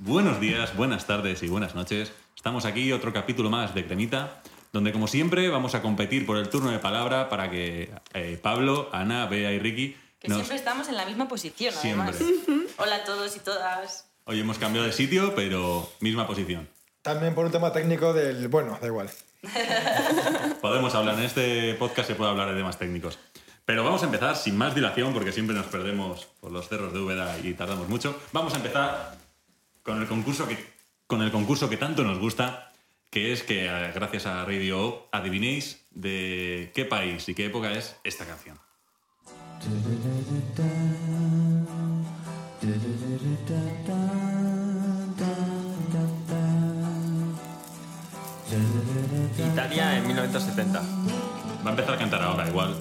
Buenos días, buenas tardes y buenas noches. Estamos aquí, otro capítulo más de Cremita, donde como siempre vamos a competir por el turno de palabra para que eh, Pablo, Ana, Bea y Ricky Que nos... siempre estamos en la misma posición, además. Siempre. Hola a todos y todas. Hoy hemos cambiado de sitio, pero misma posición. También por un tema técnico del... Bueno, da igual. Podemos hablar, en este podcast se puede hablar de temas técnicos. Pero vamos a empezar sin más dilación, porque siempre nos perdemos por los cerros de Úbeda y tardamos mucho. Vamos a empezar con el concurso que, con el concurso que tanto nos gusta, que es que eh, gracias a Radio O adivinéis de qué país y qué época es esta canción. Italia en 1970. Va a empezar a cantar ahora, igual.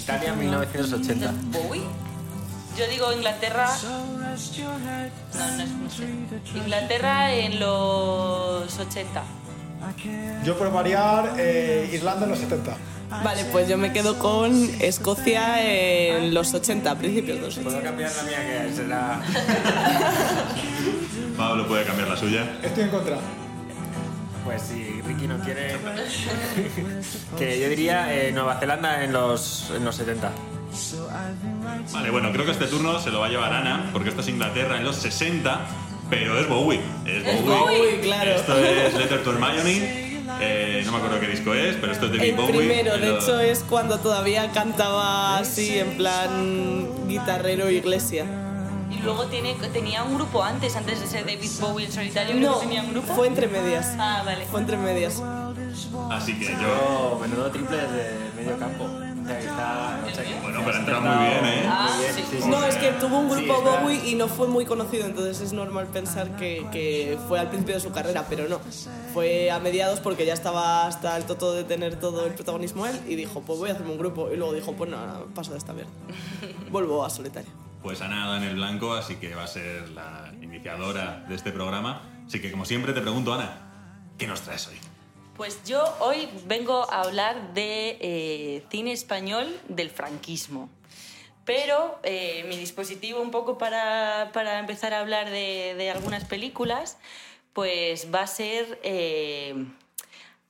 Italia en 1980. ¿Bowie? Yo digo Inglaterra. No, no es. No sé. Inglaterra en los 80. Yo por variar, eh, Irlanda en los 70. Vale, pues yo me quedo con Escocia en los 80, principios de los 80. ¿Puedo cambiar la mía que será...? Pablo puede cambiar la suya. Estoy en contra. Pues si Ricky no quiere... que yo diría eh, Nueva Zelanda en los, en los 70. Vale, bueno, creo que este turno se lo va a llevar Ana, porque esto es Inglaterra en los 60, pero es Bowie. Es Es Bowie. Bowie, claro. Esto es Letter to Hermione. Eh, no me acuerdo qué disco es, pero esto es David El Bowie. primero, de hecho, es cuando todavía cantaba así, en plan guitarrero iglesia. Y luego tiene, tenía un grupo antes, antes de ser David Bowie en solitario. No, tenía un grupo. fue entre medias. Ah, vale. Fue entre medias. Así que yo. Yo, menudo triple de medio campo. Bueno, pero ha entrado muy bien, ¿eh? Ah, Muy bien, sí. sí, sí, No, es que tuvo un grupo. Bowie y no fue muy conocido, entonces es normal pensar que, que fue al principio de su carrera, pero no. Fue a mediados porque ya estaba hasta el toto de tener todo el protagonismo él y dijo, pues voy a hacerme un grupo. Y luego dijo, pues no, paso de esta mierda. Vuelvo a solitario. Pues Ana da en el blanco, así que va a ser la iniciadora de este programa. Así que, como siempre, te pregunto, Ana, ¿qué nos traes hoy? Pues yo hoy vengo a hablar de eh, cine español del franquismo. Pero eh, mi dispositivo un poco para, para empezar a hablar de, de algunas películas, pues va a ser eh,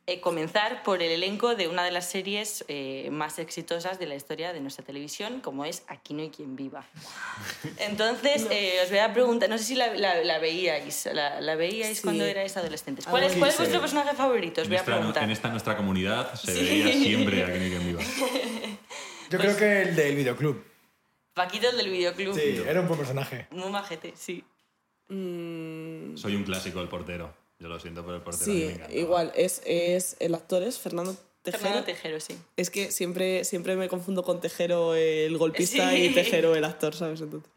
eh, comenzar por el elenco de una de las series eh, más exitosas de la historia de nuestra televisión, como es Aquí no hay quien viva. Entonces, eh, os voy a preguntar, no sé si la, la- la veíais, la, la veíais Sí. cuando erais adolescentes. Ah, ¿Cuál es, cuál es vuestro personaje favorito? Os En voy a esta, preguntar. en esta nuestra comunidad se Sí. veía siempre a que no hay quien viva. Yo creo que el del videoclub. Paquito, el del videoclub. Sí, era un buen personaje. Muy majete, sí. Mm, Soy un clásico del portero. Yo lo siento por el portero. sí, igual, es, es el actor es Fernando Tejero. Fernando Tejero, sí. Es que siempre, siempre me confundo con Tejero el golpista Sí. y Tejero el actor, ¿sabes? Entonces,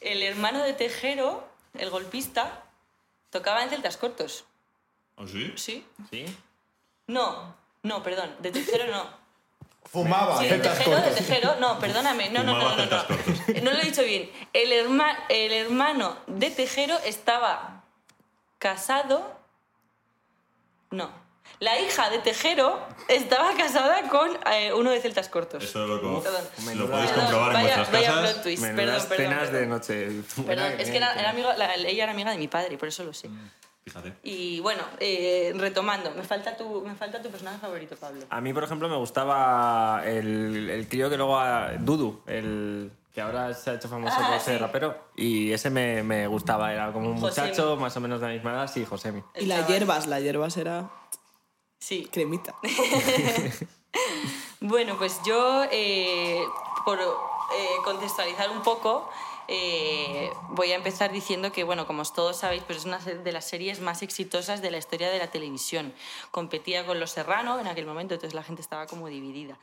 El hermano de Tejero, el golpista, tocaba en celtas cortos. ¿Oh, sí? ¿Sí? ¿Sí? No, no, perdón, de Tejero no. Fumaba, Sí, celtas Tejero, de cortos. Tejero, no, perdóname, no, no, no, no, no. No lo he dicho bien. El, herma- el hermano de Tejero estaba casado. No. La hija de Tejero estaba casada con eh, uno de celtas cortos. Esto lo, Perdón. lo podéis Perdón, comprobar en vaya, vuestras vaya casas. plot twist, Menudas perdón, perdón. cenas perdón. de noche. Perdón, es que era, era amigo- la- ella era amiga de mi padre, por eso lo sé. Fíjate. Y bueno, eh, retomando, me falta, tu, me falta tu personaje favorito, Pablo. A mí, por ejemplo, me gustaba el, el crío que luego... a- Dudu, el que ahora se ha hecho famoso Ah, por ser sí. rapero. Y ese me, me gustaba. Era como un Josemi. muchacho más o menos de la misma edad. Sí, Josemi. y las hierbas, las hierbas era Sí. cremita. Bueno, pues yo, eh, por eh, contextualizar un poco, eh, voy a empezar diciendo que, bueno, como todos sabéis, pues es una de las series más exitosas de la historia de la televisión. Competía con Los Serrano en aquel momento, entonces la gente estaba como dividida.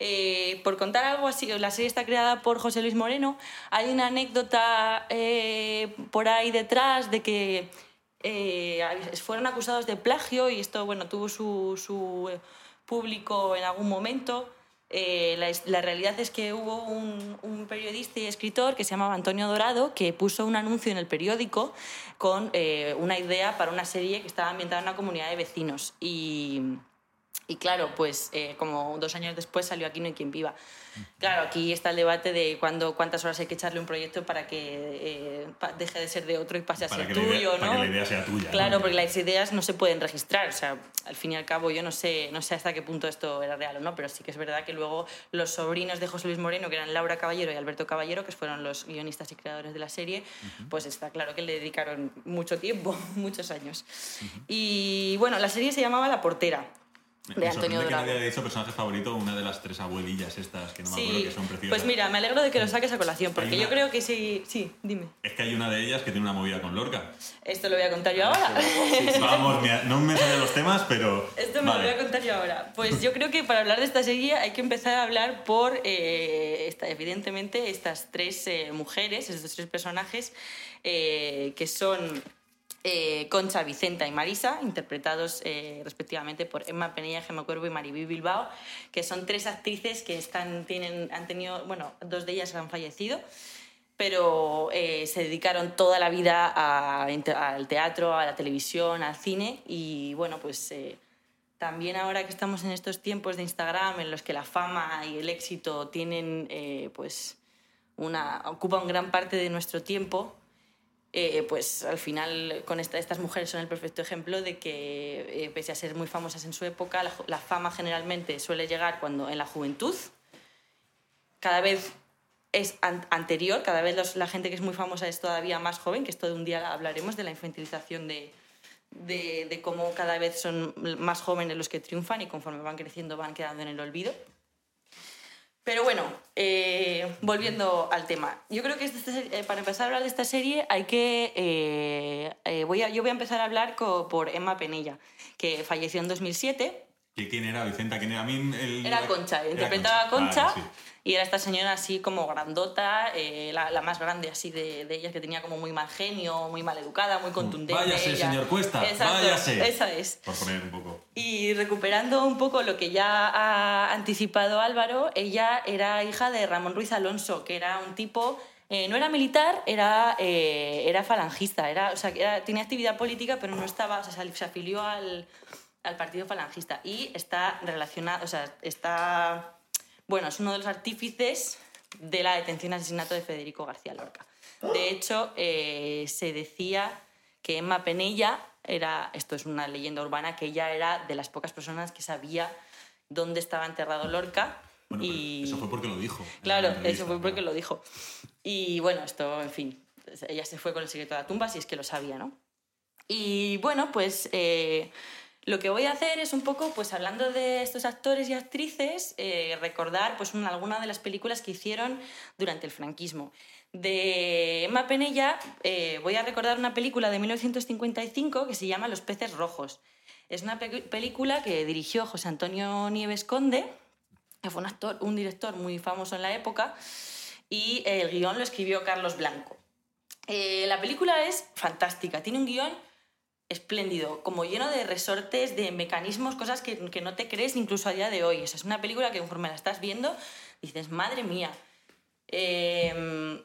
Eh, por contar algo así, la serie está creada por José Luis Moreno. Hay una anécdota eh, por ahí detrás de que eh, fueron acusados de plagio y esto, bueno, tuvo su, su eh, público en algún momento. Eh, la, la realidad es que hubo un, un periodista y escritor que se llamaba Antonio Dorado que puso un anuncio en el periódico con eh, una idea para una serie que estaba ambientada en una comunidad de vecinos. Y, Y claro, pues eh, como dos años después salió Aquí no hay quien viva. Claro, aquí está el debate de cuándo, cuántas horas hay que echarle un proyecto para que eh, pa- deje de ser de otro y pase a Para ser la idea, tuyo, para ¿no? que la idea sea tuya. Claro, ¿no? porque las ideas no se pueden registrar. O sea, al fin y al cabo, yo no sé, no sé hasta qué punto esto era real o no, pero sí que es verdad que luego los sobrinos de José Luis Moreno, que eran Laura Caballero y Alberto Caballero, que fueron los guionistas y creadores de la serie, pues está claro que le dedicaron mucho tiempo, muchos años. Y bueno, la serie se llamaba La Portera. De Antonio que Drago. nadie haya dicho personaje favorito una de las tres abuelillas estas que no me acuerdo que son preciosas. pues mira, me alegro de que lo saques a colación, porque Hay una- yo creo que sí. Sí, dime. Es que hay una de ellas que tiene una movida con Lorca. Esto lo voy a contar yo ahora. Vamos, mira, no me salen los temas, pero. Esto me lo voy a contar yo ahora. Pues yo creo que para hablar de esta serie hay que empezar a hablar por, eh, esta- evidentemente, estas tres eh, mujeres, estos tres personajes, eh, que son eh, Concha, Vicenta y Marisa, interpretados eh, respectivamente por Emma Penella, Gemma Cuervo y Maribí Bilbao, que son tres actrices que están, tienen, han tenido, bueno, dos de ellas han fallecido, pero eh, se dedicaron toda la vida al teatro, a la televisión, al cine y bueno, pues también ahora que estamos en estos tiempos de Instagram en los que la fama y el éxito tienen, pues, una, ocupan gran parte de nuestro tiempo, eh, pues al final con esta- estas mujeres son el perfecto ejemplo de que eh, pese a ser muy famosas en su época, la, fama generalmente suele llegar cuando en la juventud, cada vez es an- anterior, cada vez la gente que es muy famosa es todavía más joven, que esto de un día hablaremos de la infantilización de, de cómo cada vez son más jóvenes los que triunfan y conforme van creciendo van quedando en el olvido. Pero bueno, eh, volviendo al tema. Yo creo que serie- eh, para empezar a hablar de esta serie hay que... eh, eh, voy a, yo voy a empezar a hablar por Emma Penella, que falleció en 2007. ¿Que ¿Quién era Vicenta? ¿Quién era? A mí el- Era Concha, interpretaba a Concha Vale, sí. Y era esta señora así como grandota, eh, la, la más grande así de, de ellas, que tenía como muy mal genio, muy mal educada, muy contundente. Váyase, ella. señor Cuesta, Exacto, váyase. Esa es. Por poner un poco. Y recuperando un poco lo que ya ha anticipado Álvaro, ella era hija de Ramón Ruiz Alonso, que era un tipo, eh, no era militar, era, eh, era falangista, era, o sea, era- tenía actividad política, pero no estaba, o sea, se- se afilió al, al partido falangista y está relacionado, o sea, está, bueno, es uno de los artífices de la detención y asesinato de Federico García Lorca. De hecho, eh, se decía que Emma Penella era, esto es una leyenda urbana, que ella era de las pocas personas que sabía dónde estaba enterrado Lorca. Bueno, y... eso fue porque lo dijo. Claro, eso fue porque claro. lo dijo. Y bueno, esto, en fin, ella se fue con el secreto de la tumba, si es que lo sabía, ¿no? Y bueno, pues eh, lo que voy a hacer es un poco, pues hablando de estos actores y actrices, eh, recordar pues una- alguna de las películas que hicieron durante el franquismo. De Emma Penella eh, voy a recordar una película de 1955 que se llama Los peces rojos. Es una pe- película que dirigió José Antonio Nieves Conde, que fue un actor, un director muy famoso en la época, y el guion lo escribió Carlos Blanco. Eh, la película es fantástica, tiene un guion espléndido, como lleno de resortes, de mecanismos, cosas que, que no te crees incluso a día de hoy. O sea, es una película que conforme la estás viendo dices, madre mía. Eh,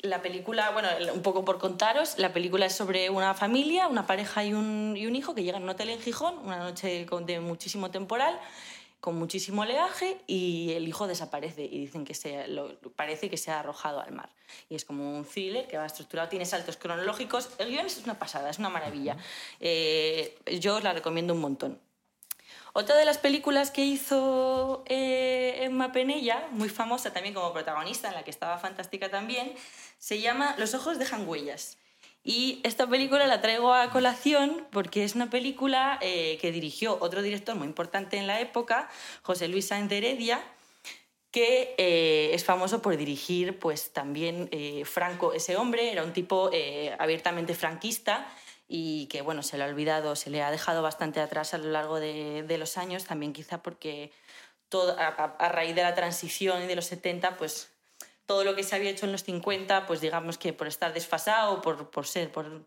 la película, bueno, un poco por contaros, la película es sobre una familia, una pareja y un, y un hijo que llegan a un hotel en Gijón, una noche de muchísimo temporal, con muchísimo oleaje y el hijo desaparece y dicen que se, lo, parece que se ha arrojado al mar. Y es como un thriller que va estructurado, tiene saltos cronológicos. El guion es una pasada, es una maravilla. Eh, yo os la recomiendo un montón. Otra de las películas que hizo eh, Emma Penella, muy famosa también como protagonista, en la que estaba fantástica también, se llama Los ojos dejan huellas. Y esta película la traigo a colación porque es una película eh, que dirigió otro director muy importante en la época, José Luis Sáenz de Heredia, que eh, es famoso por dirigir pues también eh, Franco, ese hombre, era un tipo abiertamente franquista y que bueno, se le ha olvidado, se le ha dejado bastante atrás a lo largo de, los años, también quizá porque a- a raíz de la transición y de los 70, pues todo lo que se había hecho en los 50, pues digamos que por estar desfasado, por, por ser, por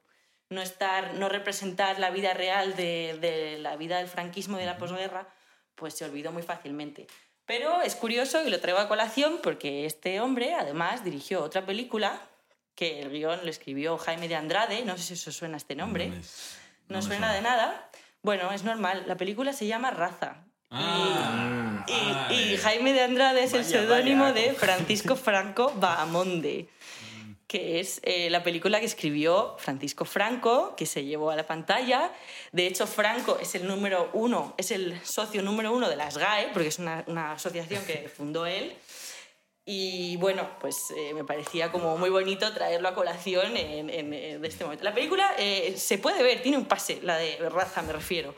no estar, no representar la vida real de, de la vida del franquismo y de la posguerra, pues se olvidó muy fácilmente. Pero es curioso y lo traigo a colación porque este hombre además dirigió otra película que el guion lo escribió Jaime de Andrade, no sé si os suena este nombre. No me- No me suena de nada. Bueno, es normal. La película se llama Raza. Ah, Y, vale. y Jaime de Andrade es el Vaya, seudónimo vaya. de Francisco Franco Bahamonde, que es eh, la película que escribió Francisco Franco, que se llevó a la pantalla. De hecho, Franco es el número uno, es el socio número uno de las GAE, porque es una, una asociación que fundó él. Y bueno, pues eh, me parecía como muy bonito traerlo a colación en, en- en- de este momento. La película eh, se puede ver, tiene un pase, la de raza me refiero.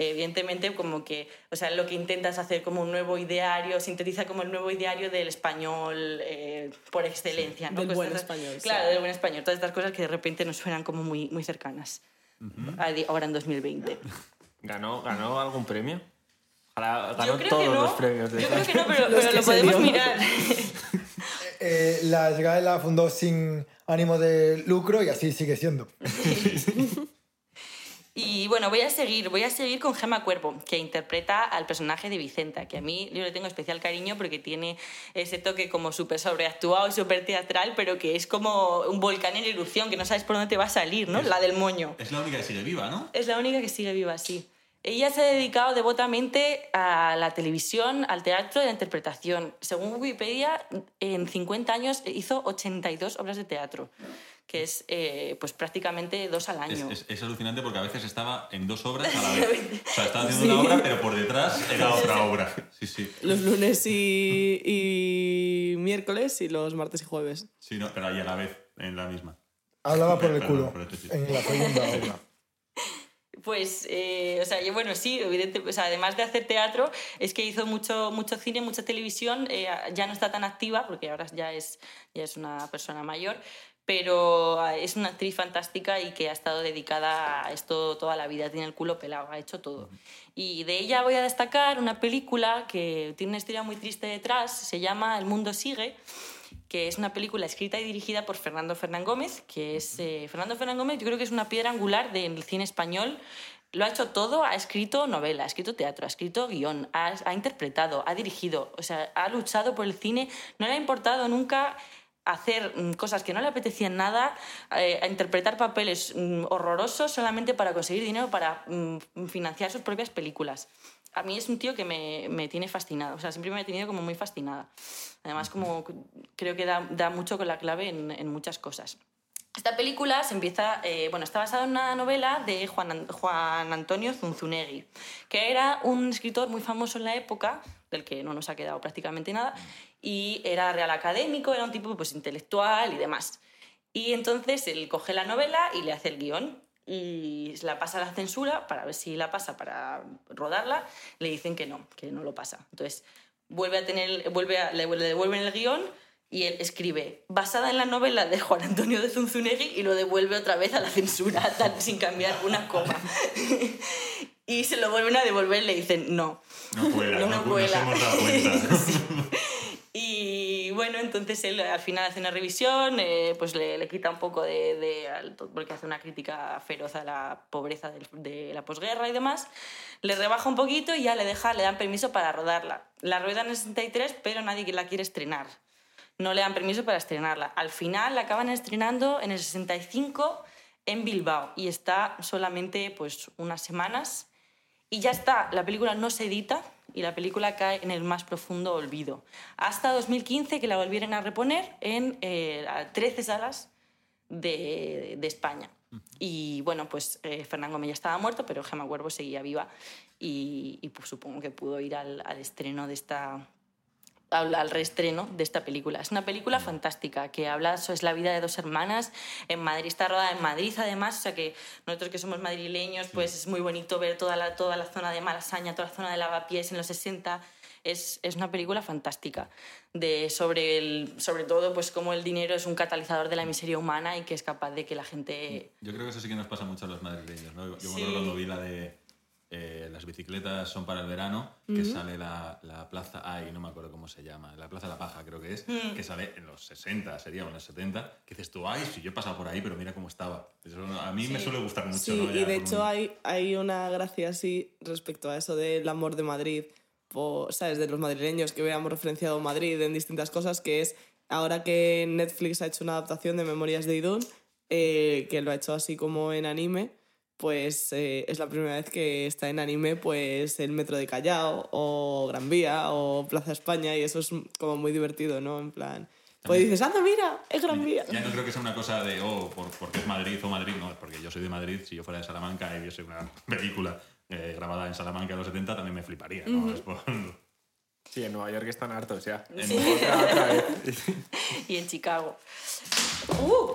Eh, evidentemente, como que, o sea, lo que intentas hacer como un nuevo ideario, sintetiza como el nuevo ideario del español eh, por excelencia. ¿no? Del Cosas buen español, sí. Claro, del buen español. Todas estas cosas que de repente nos suenan como muy, muy cercanas. a di- Ahora en 2020. ¿Ganó, ¿Ganó algún premio? Yo ganó creo todos que no. los premios de Yo creo que no, pero, pero que lo podemos dio. mirar. Eh, la SGAE la fundó sin ánimo de lucro y así sigue siendo. Y bueno, voy a seguir, voy a seguir con Gemma Cuervo, que interpreta al personaje de Vicenta, que a mí yo le tengo especial cariño porque tiene ese toque como súper sobreactuado y súper teatral, pero que es como un volcán en erupción, que no sabes por dónde te va a salir, ¿no? La del moño. Es la única que sigue viva, ¿no? Es la única que sigue viva, sí. Ella se ha dedicado devotamente a la televisión, al teatro y a la interpretación. Según Wikipedia, en 50 años hizo 82 obras de teatro, que es eh, pues prácticamente dos al año. es- es alucinante porque a veces estaba en dos obras a la vez. O sea, estaba haciendo una obra, pero por detrás era otra obra. Sí, sí. Los lunes y, y miércoles y los martes y jueves. Sí, no, pero ahí a la vez, en la misma. Hablaba por el Perdón, culo por este en la segunda obra. Pues, eh, o sea, yo, bueno, sí, evidente, o sea, además de hacer teatro, es que hizo mucho, mucho cine, mucha televisión, eh, ya no está tan activa, porque ahora ya es, ya es una persona mayor, pero ah, es una actriz fantástica y que ha estado dedicada a esto toda la vida, tiene el culo pelado, ha hecho todo. Y de ella voy a destacar una película que tiene una historia muy triste detrás, se llama El mundo sigue, que es una película escrita y dirigida por Fernando Fernán Gómez, que es... eh, Fernando Fernán Gómez yo creo que es una piedra angular del cine español. Lo ha hecho todo, ha escrito novela, ha escrito teatro, ha escrito guion, ha, ha interpretado, ha dirigido, o sea, ha luchado por el cine, no le ha importado nunca hacer mm, cosas que no le apetecían nada, eh, a interpretar papeles mm, horrorosos solamente para conseguir dinero para mm, financiar sus propias películas. A mí es un tío que me, me tiene fascinada, o sea, siempre me ha tenido como muy fascinada. Además, como creo que da, da mucho con la clave en, en muchas cosas. Esta película se empieza, eh, bueno, está basada en una novela de Juan, An- Juan Antonio Zunzunegui, que era un escritor muy famoso en la época, del que no nos ha quedado prácticamente nada, y era real académico, era un tipo pues, intelectual y demás. Y entonces él coge la novela y le hace el guion y la pasa a la censura para ver si la pasa para rodarla. Le dicen que no, que no lo pasa. Entonces vuelve a tener, vuelve a, le, devuelven el guion y él escribe basada en la novela de Juan Antonio de Zunzunegui y lo devuelve otra vez a la censura tan- sin cambiar una coma. y se lo vuelven a devolver y le dicen no. No cuela, No no, cuela. nos hemos dado cuenta. Y bueno, entonces él al final hace una revisión, eh, pues le, quita un poco de, de- porque hace una crítica feroz a la pobreza de la posguerra y demás. Le rebaja un poquito y ya le deja, le dan permiso para rodarla. La ruedan en el 63, pero nadie la quiere estrenar. No le dan permiso para estrenarla. Al final la acaban estrenando en el 65 en Bilbao y está solamente pues unas semanas y ya está, la película no se edita y la película cae en el más profundo olvido. Hasta 2015 que la volvieron a reponer en eh, a 13 salas de, de España. Y bueno, pues eh, Fernán ya estaba muerto, pero Gemma Cuervo seguía viva y, y, pues, supongo que pudo ir al, al estreno de esta, al, al reestreno de esta película. Es una película fantástica que habla sobre la vida de dos hermanas en Madrid. Está rodada en Madrid, además, o sea que nosotros que somos madrileños, pues es muy bonito ver toda la, toda la zona de Malasaña, toda la zona de Lavapiés en los 60. Es, es una película fantástica de, sobre, el, sobre todo pues cómo el dinero es un catalizador de la miseria humana y que es capaz de que la gente... Yo creo que eso sí que nos pasa mucho a los madrileños, ¿no? Yo me Sí. acuerdo cuando vi la de eh, las bicicletas son para el verano, que sale la, la plaza, ay, no me acuerdo cómo se llama, la plaza de la paja creo que es, que sale en los 60, sería en los 70, que dices tú, ay, si yo he pasado por ahí, pero mira cómo estaba. Eso a mí me suele gustar mucho, Sí, ¿no? y de hecho un- hay, hay una gracia así respecto a eso del amor de Madrid, por, ¿sabes? De los madrileños que veamos referenciado Madrid en distintas cosas, que es ahora que Netflix ha hecho una adaptación de Memorias de Idún, eh, que lo ha hecho así como en anime, pues eh, es la primera vez que está en anime pues el Metro de Callao o Gran Vía o Plaza España y eso es como muy divertido, ¿no? En plan, pues dices, anda, mira, es Gran Vía. Ya no creo que sea una cosa de, oh, por, porque es Madrid o Madrid, no, porque yo soy de Madrid, si yo fuera de Salamanca y viese una película eh, grabada en Salamanca en los 70 también me fliparía, ¿no? Es por- Sí, en Nueva York están hartos ya. Sí. Otra vez. y en Chicago. ¡Uh!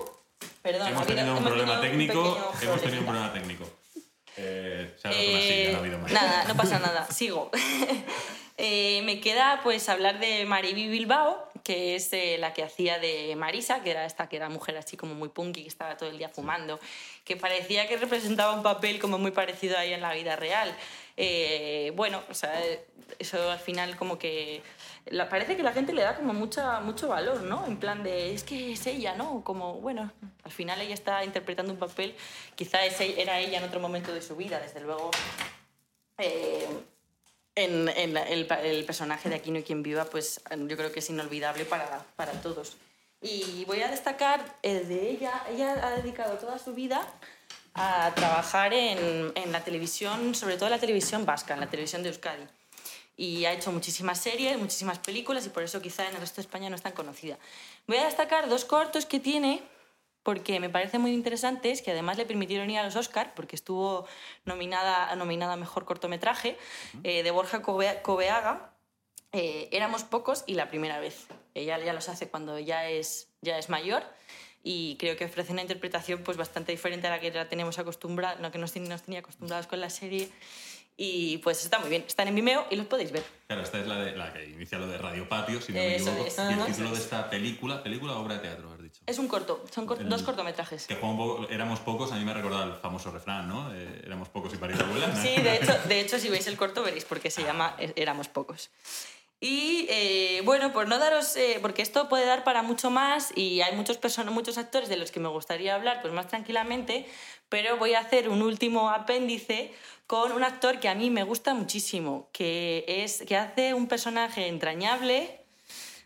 Perdón, hemos tenido un problema técnico, hemos tenido un problema técnico. Eh, se ha roto una silla, no ha habido más. Nada, no pasa nada, sigo. Eh, me queda pues hablar de Mariby Bilbao, que es eh, la que hacía de Marisa, que era esta que era mujer así como muy punky, que estaba todo el día fumando, que parecía que representaba un papel como muy parecido a ella en la vida real. Eh, bueno, o sea, eso al final como que la- parece que la gente le da como mucha, mucho valor, ¿no? En plan de, es que es ella, ¿no? Como, bueno, al final ella está interpretando un papel, quizá ese era ella en otro momento de su vida, desde luego. eh, en, el, personaje de Aquí no hay quien viva, pues yo creo que es inolvidable para, para todos. Y voy a destacar eh, de ella, ella ha dedicado toda su vida a trabajar en, en la televisión, sobre todo en la televisión vasca, en la televisión de Euskadi. Y ha hecho muchísimas series, muchísimas películas y por eso quizá en el resto de España no es tan conocida. Voy a destacar dos cortos que tiene porque me parecen muy interesantes, que además le permitieron ir a los Oscar, porque estuvo nominada, nominada a Mejor Cortometraje, eh, de Borja Coveaga. Eh, éramos pocos y la primera vez. Ella ya los hace cuando ya es, ya es mayor y creo que ofrece una interpretación pues, bastante diferente a la que la tenemos acostumbrada, no que nos, nos tenía acostumbrados con la serie. Y pues está muy bien. Están en Vimeo y los podéis ver. Claro, esta es la, de, la que inicia lo de Radio Patio, si no me Eso equivoco. es. Y el Ajá. título de esta película, película o obra de teatro, has dicho. Es un corto, son cort- El- dos cortometrajes. Que un poco, éramos pocos, a mí me ha recordado el famoso refrán, ¿no? Eh, éramos pocos y para ir a abuela. ¿no? Sí, de hecho, de hecho, si veis el corto veréis por qué se llama eh, Éramos pocos. Y eh, bueno, por no daros, eh, porque esto puede dar para mucho más y hay muchos, muchos actores de los que me gustaría hablar pues más tranquilamente, pero voy a hacer un último apéndice con un actor que a mí me gusta muchísimo, que, es, que hace un personaje entrañable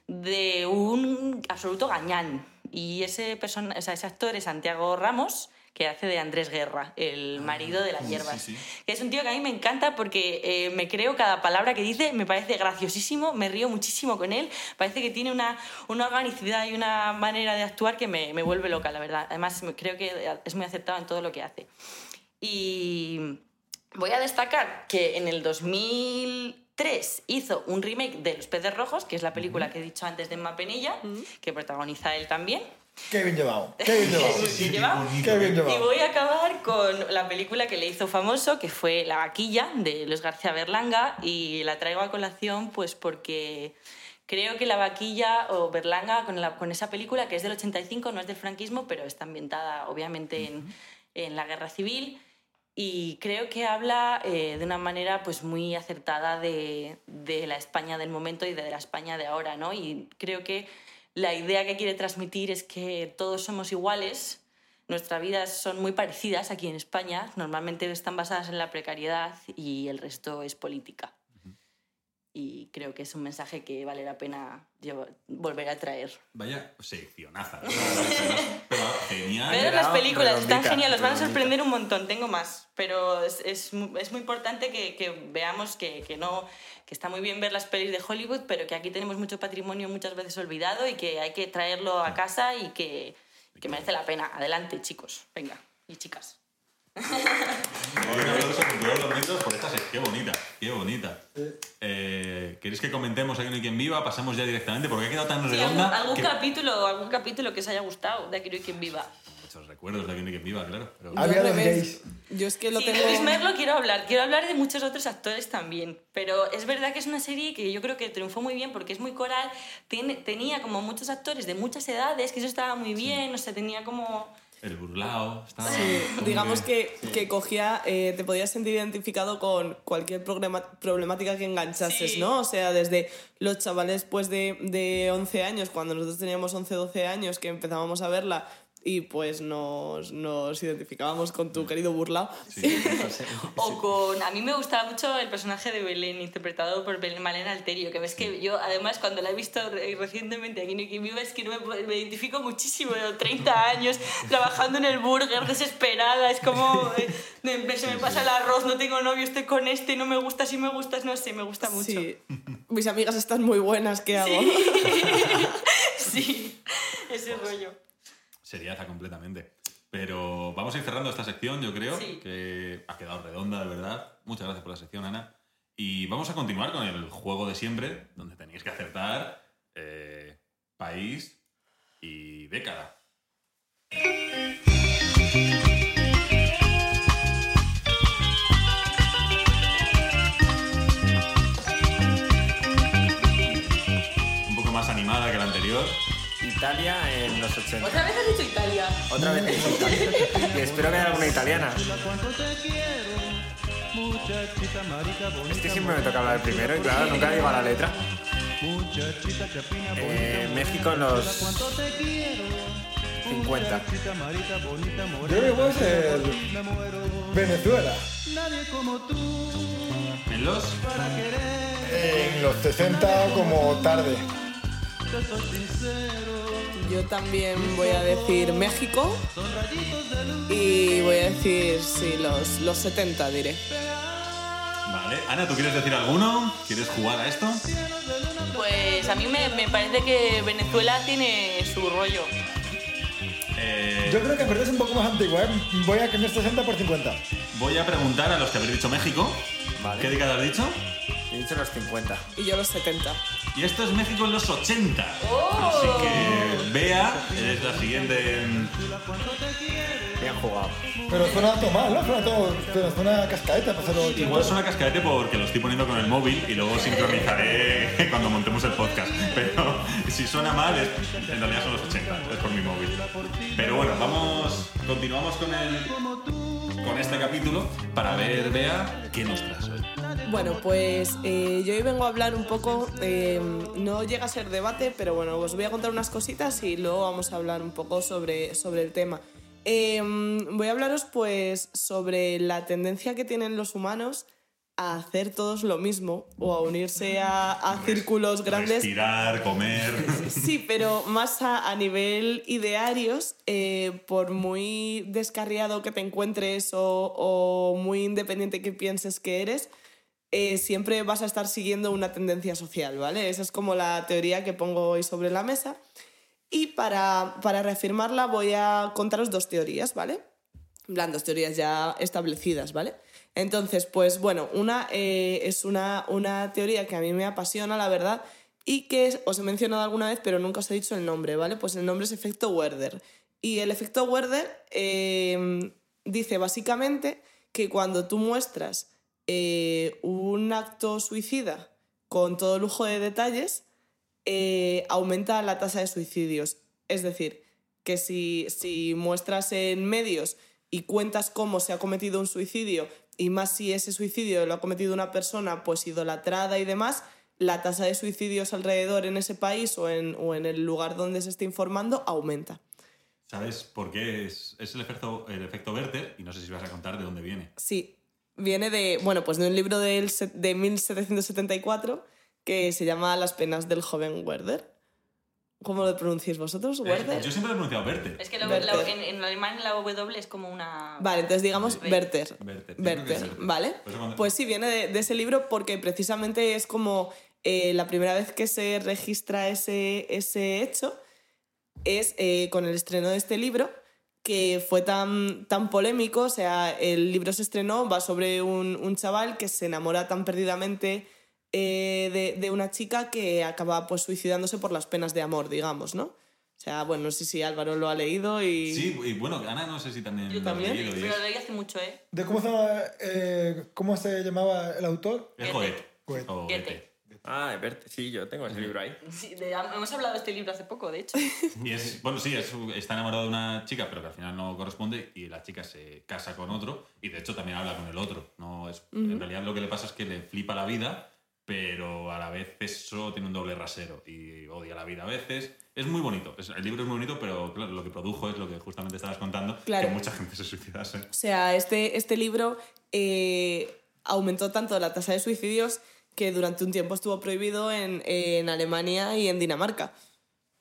de un absoluto gañán. Y ese, persona, o sea, ese actor es Santiago Ramos, que hace de Andrés Guerra, el marido de las hierbas. sí, sí. Que es un tío que a mí me encanta porque eh, me creo cada palabra que dice, me parece graciosísimo, me río muchísimo con él. Parece que tiene una, una organicidad y una manera de actuar que me, me vuelve loca, la verdad. Además, me- creo que es muy acertado en todo lo que hace. Y voy a destacar que en el 2003 hizo un remake de Los Peces Rojos, que es la película que he dicho antes de Emma Penilla, que protagoniza él también. Qué bien llevado. Qué bien llevado. Bien llevado. Qué bien Y llevado. voy a acabar con la película que le hizo famoso, que fue La vaquilla, de Luis García Berlanga, y la traigo a colación pues porque creo que La vaquilla o Berlanga, con, la- con esa película, que es del 85, no es del franquismo, pero está ambientada obviamente en, en la guerra civil, y creo que habla eh, de una manera pues muy acertada de, de la España del momento y de la España de ahora, ¿no? Y creo que la idea que quiere transmitir es que todos somos iguales, nuestras vidas son muy parecidas aquí en España, normalmente están basadas en la precariedad y el resto es política. Y creo que es un mensaje que vale la pena volver a traer. Vaya seccionaza. Pero genial. Ver las películas, están redondita, geniales, os van a sorprender un montón, tengo más, pero es, es, es muy importante que, que veamos que, que no que está muy bien ver las pelis de Hollywood, pero que aquí tenemos mucho patrimonio muchas veces olvidado y que hay que traerlo a casa y que, que merece la pena. Adelante, chicos, venga, y chicas. Un aplauso los miembros por esta sección. Qué bonita, qué bonita. Eh, ¿Queréis que comentemos Aquí no hay quien viva? Pasamos ya directamente porque ha quedado tan Sí, algún, redonda. algún que- capítulo, algún capítulo que os haya gustado de Aquí no hay quien viva. Muchos recuerdos de Aquí no hay quien viva, claro. Pero... Había revés. gays. Yo es que lo sí, tengo... Luis Merlo quiero hablar. Quiero hablar de muchos otros actores también. Pero es verdad que es una serie que yo creo que triunfó muy bien porque es muy coral. Tiene, tenía como muchos actores de muchas edades, que eso estaba muy bien. O sea, tenía como... El burlao. Estaba Sí, digamos que, que cogía, eh, te podías sentir identificado con cualquier problema- problemática que enganchases, Sí. ¿no? O sea, desde los chavales pues de, de 11 años, cuando nosotros teníamos 11, 12 años, que empezábamos a verla, y pues nos, nos identificábamos con tu querido burla. O con. A mí me gustaba mucho el personaje de Belén, interpretado por Belén Malena Alterio, que ves que yo, además, cuando la he visto re- recientemente aquí en Equimiva, es que no me, me identifico muchísimo. Yo, 30 años trabajando en el burger, desesperada, es como. eh, me- se me pasa el arroz, no tengo novio, estoy con este, no me gusta, si me gustas, no sé, me gusta mucho. Sí. Mis amigas están muy buenas, ¿qué hago? Sí, ese rollo. Seriaza completamente. Pero vamos a ir cerrando esta sección, yo creo, Sí. que ha quedado redonda, de verdad. Muchas gracias por la sección, Ana. Y vamos a continuar con el juego de siempre, donde tenéis que acertar eh, país y década. Italia en los 80. ¿Otra vez has dicho Italia? Otra vez he dicho Italia. Y espero que haya alguna italiana. Es que siempre me toca hablar primero y claro, nunca digo la letra. Eh, México en los 50. Yo creo que puede ser Venezuela. En los En los 60 como tarde. Yo también voy a decir México y voy a decir, sí, los, los 70 diré. Vale. Ana, ¿tú quieres decir alguno? ¿Quieres jugar a esto? Pues a mí me, me parece que Venezuela tiene su rollo. Eh, Yo creo que en verdad es un poco más antigua, ¿eh? Voy a cambiar 60 por 50. voy a preguntar a los que habéis dicho México. Vale. ¿Qué década has dicho? He dicho los 50. Y yo los 70. Y esto es México en los 80. Así que, Bea, eres la siguiente. en- Bien jugado. Pero suena todo mal, ¿no? Suena todo. Pero suena cascaeta, pasado Igual suena cascadete porque lo estoy poniendo con el móvil y luego sincronizaré cuando montemos el podcast. Pero si suena mal, es- en realidad son los 80, es por mi móvil. Pero bueno, vamos, continuamos con, el, con este capítulo para ver, Bea, qué nos traes hoy. Bueno, pues eh, yo hoy vengo a hablar un poco, eh, no llega a ser debate, pero bueno, os voy a contar unas cositas y luego vamos a hablar un poco sobre, sobre el tema. Eh, voy a hablaros pues sobre la tendencia que tienen los humanos a hacer todos lo mismo o a unirse a, a círculos grandes Respirar, comer. Sí, pero más a, a nivel idearios, eh, por muy descarriado que te encuentres o, o muy independiente que pienses que eres, eh, siempre vas a estar siguiendo una tendencia social, ¿vale? Esa es como la teoría que pongo hoy sobre la mesa. Y para, para reafirmarla voy a contaros dos teorías, ¿vale? En dos teorías ya establecidas, ¿vale? Entonces, pues bueno, una eh, es una, una teoría que a mí me apasiona, la verdad, y que os he mencionado alguna vez, pero nunca os he dicho el nombre, ¿vale? Pues el nombre es efecto Werder. Y el efecto Werder eh, dice básicamente que cuando tú muestras eh, un acto suicida con todo lujo de detalles, eh, aumenta la tasa de suicidios. Es decir, que si, si muestras en medios y cuentas cómo se ha cometido un suicidio, y más si ese suicidio lo ha cometido una persona pues idolatrada y demás, la tasa de suicidios alrededor en ese país o en, o en el lugar donde se esté informando aumenta. ¿Sabes por qué es, es el, efecto, el efecto Werther? Y no sé si vas a contar de dónde viene. Sí, viene de, bueno, pues de un libro del de 1774 que se llama Las penas del joven Werder. ¿Cómo lo pronunciáis vosotros? Eh, ¿Werder? yo siempre he pronunciado Werther. Es que la- Werther. la- en, en alemán la W es como una... Vale, entonces digamos Werther. Werther. ¿vale? Por eso cuando- Pues sí, viene de, de ese libro porque precisamente es como eh, la primera vez que se registra ese, ese hecho es eh, con el estreno de este libro que fue tan, tan polémico, o sea, el libro se estrenó, va sobre un, un chaval que se enamora tan perdidamente eh, de, de una chica que acaba pues suicidándose por las penas de amor, digamos, ¿no? O sea, bueno, no sé si Álvaro lo ha leído y... Sí, y bueno, Ana no sé si también Yo lo ha también, leído Pero lo leí hace mucho, ¿eh? ¿De cómo se, llama, eh, cómo se llamaba el autor? Es Goethe. Goethe. Ah, de verte. Sí, yo tengo ese libro ahí. Sí, de- hemos hablado de este libro hace poco, de hecho. Y es, bueno, sí, es- está enamorado de una chica, pero que al final no corresponde y la chica se casa con otro y de hecho también habla con el otro. No es, En realidad lo que le pasa es que le flipa la vida pero a la vez eso tiene un doble rasero y odia la vida a veces. Es muy bonito, el libro es muy bonito, pero claro, lo que produjo es lo que justamente estabas contando, Claro. que mucha gente se suicidase. O sea, este, este libro eh, aumentó tanto la tasa de suicidios que durante un tiempo estuvo prohibido en, en Alemania y en Dinamarca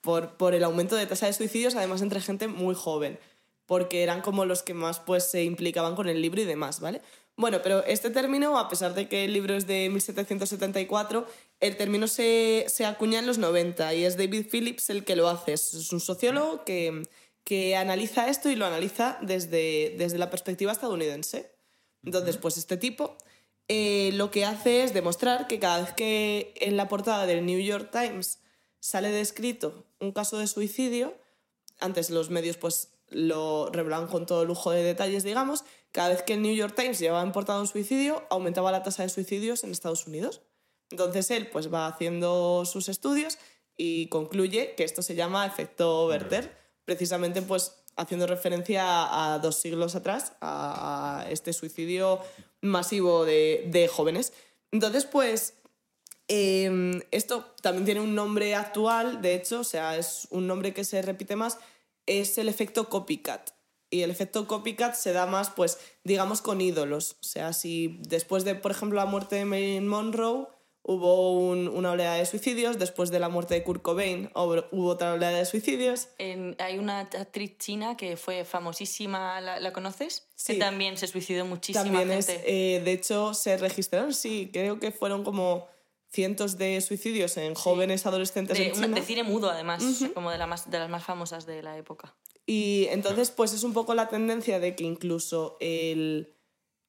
por, por el aumento de tasa de suicidios, además entre gente muy joven, porque eran como los que más pues, se implicaban con el libro y demás, ¿vale? Bueno, pero este término, a pesar de que el libro es de 1774, el término se, se acuña en los 90 y es David Phillips el que lo hace. Es un sociólogo que, que analiza esto y lo analiza desde, desde la perspectiva estadounidense. Entonces, pues este tipo eh, lo que hace es demostrar que cada vez que en la portada del New York Times sale descrito un caso de suicidio, antes los medios pues lo revelaban con todo lujo de detalles, digamos, cada vez que el New York Times llevaba en portada un suicidio, aumentaba la tasa de suicidios en Estados Unidos. Entonces él pues va haciendo sus estudios y concluye que esto se llama efecto Werther, precisamente pues haciendo referencia a, dos siglos atrás, a, este suicidio masivo de, jóvenes. Entonces pues eh, esto también tiene un nombre actual, de hecho, o sea, es un nombre que se repite más, es el efecto copycat. Y el efecto copycat se da más, pues, digamos, con ídolos. O sea, si después de, por ejemplo, la muerte de Marilyn Monroe hubo un- una oleada de suicidios, después de la muerte de Kurt Cobain hubo, otra oleada de suicidios. Hay una actriz china que fue famosísima, ¿la, la conoces? Sí. Que también se suicidó muchísima También es, gente. eh, de hecho, se registraron, sí, creo que fueron como cientos de suicidios en jóvenes adolescentes de, en una- China. de cine mudo, además, como de, la más, de las más famosas de la época. Y entonces, pues es un poco la tendencia de que incluso el.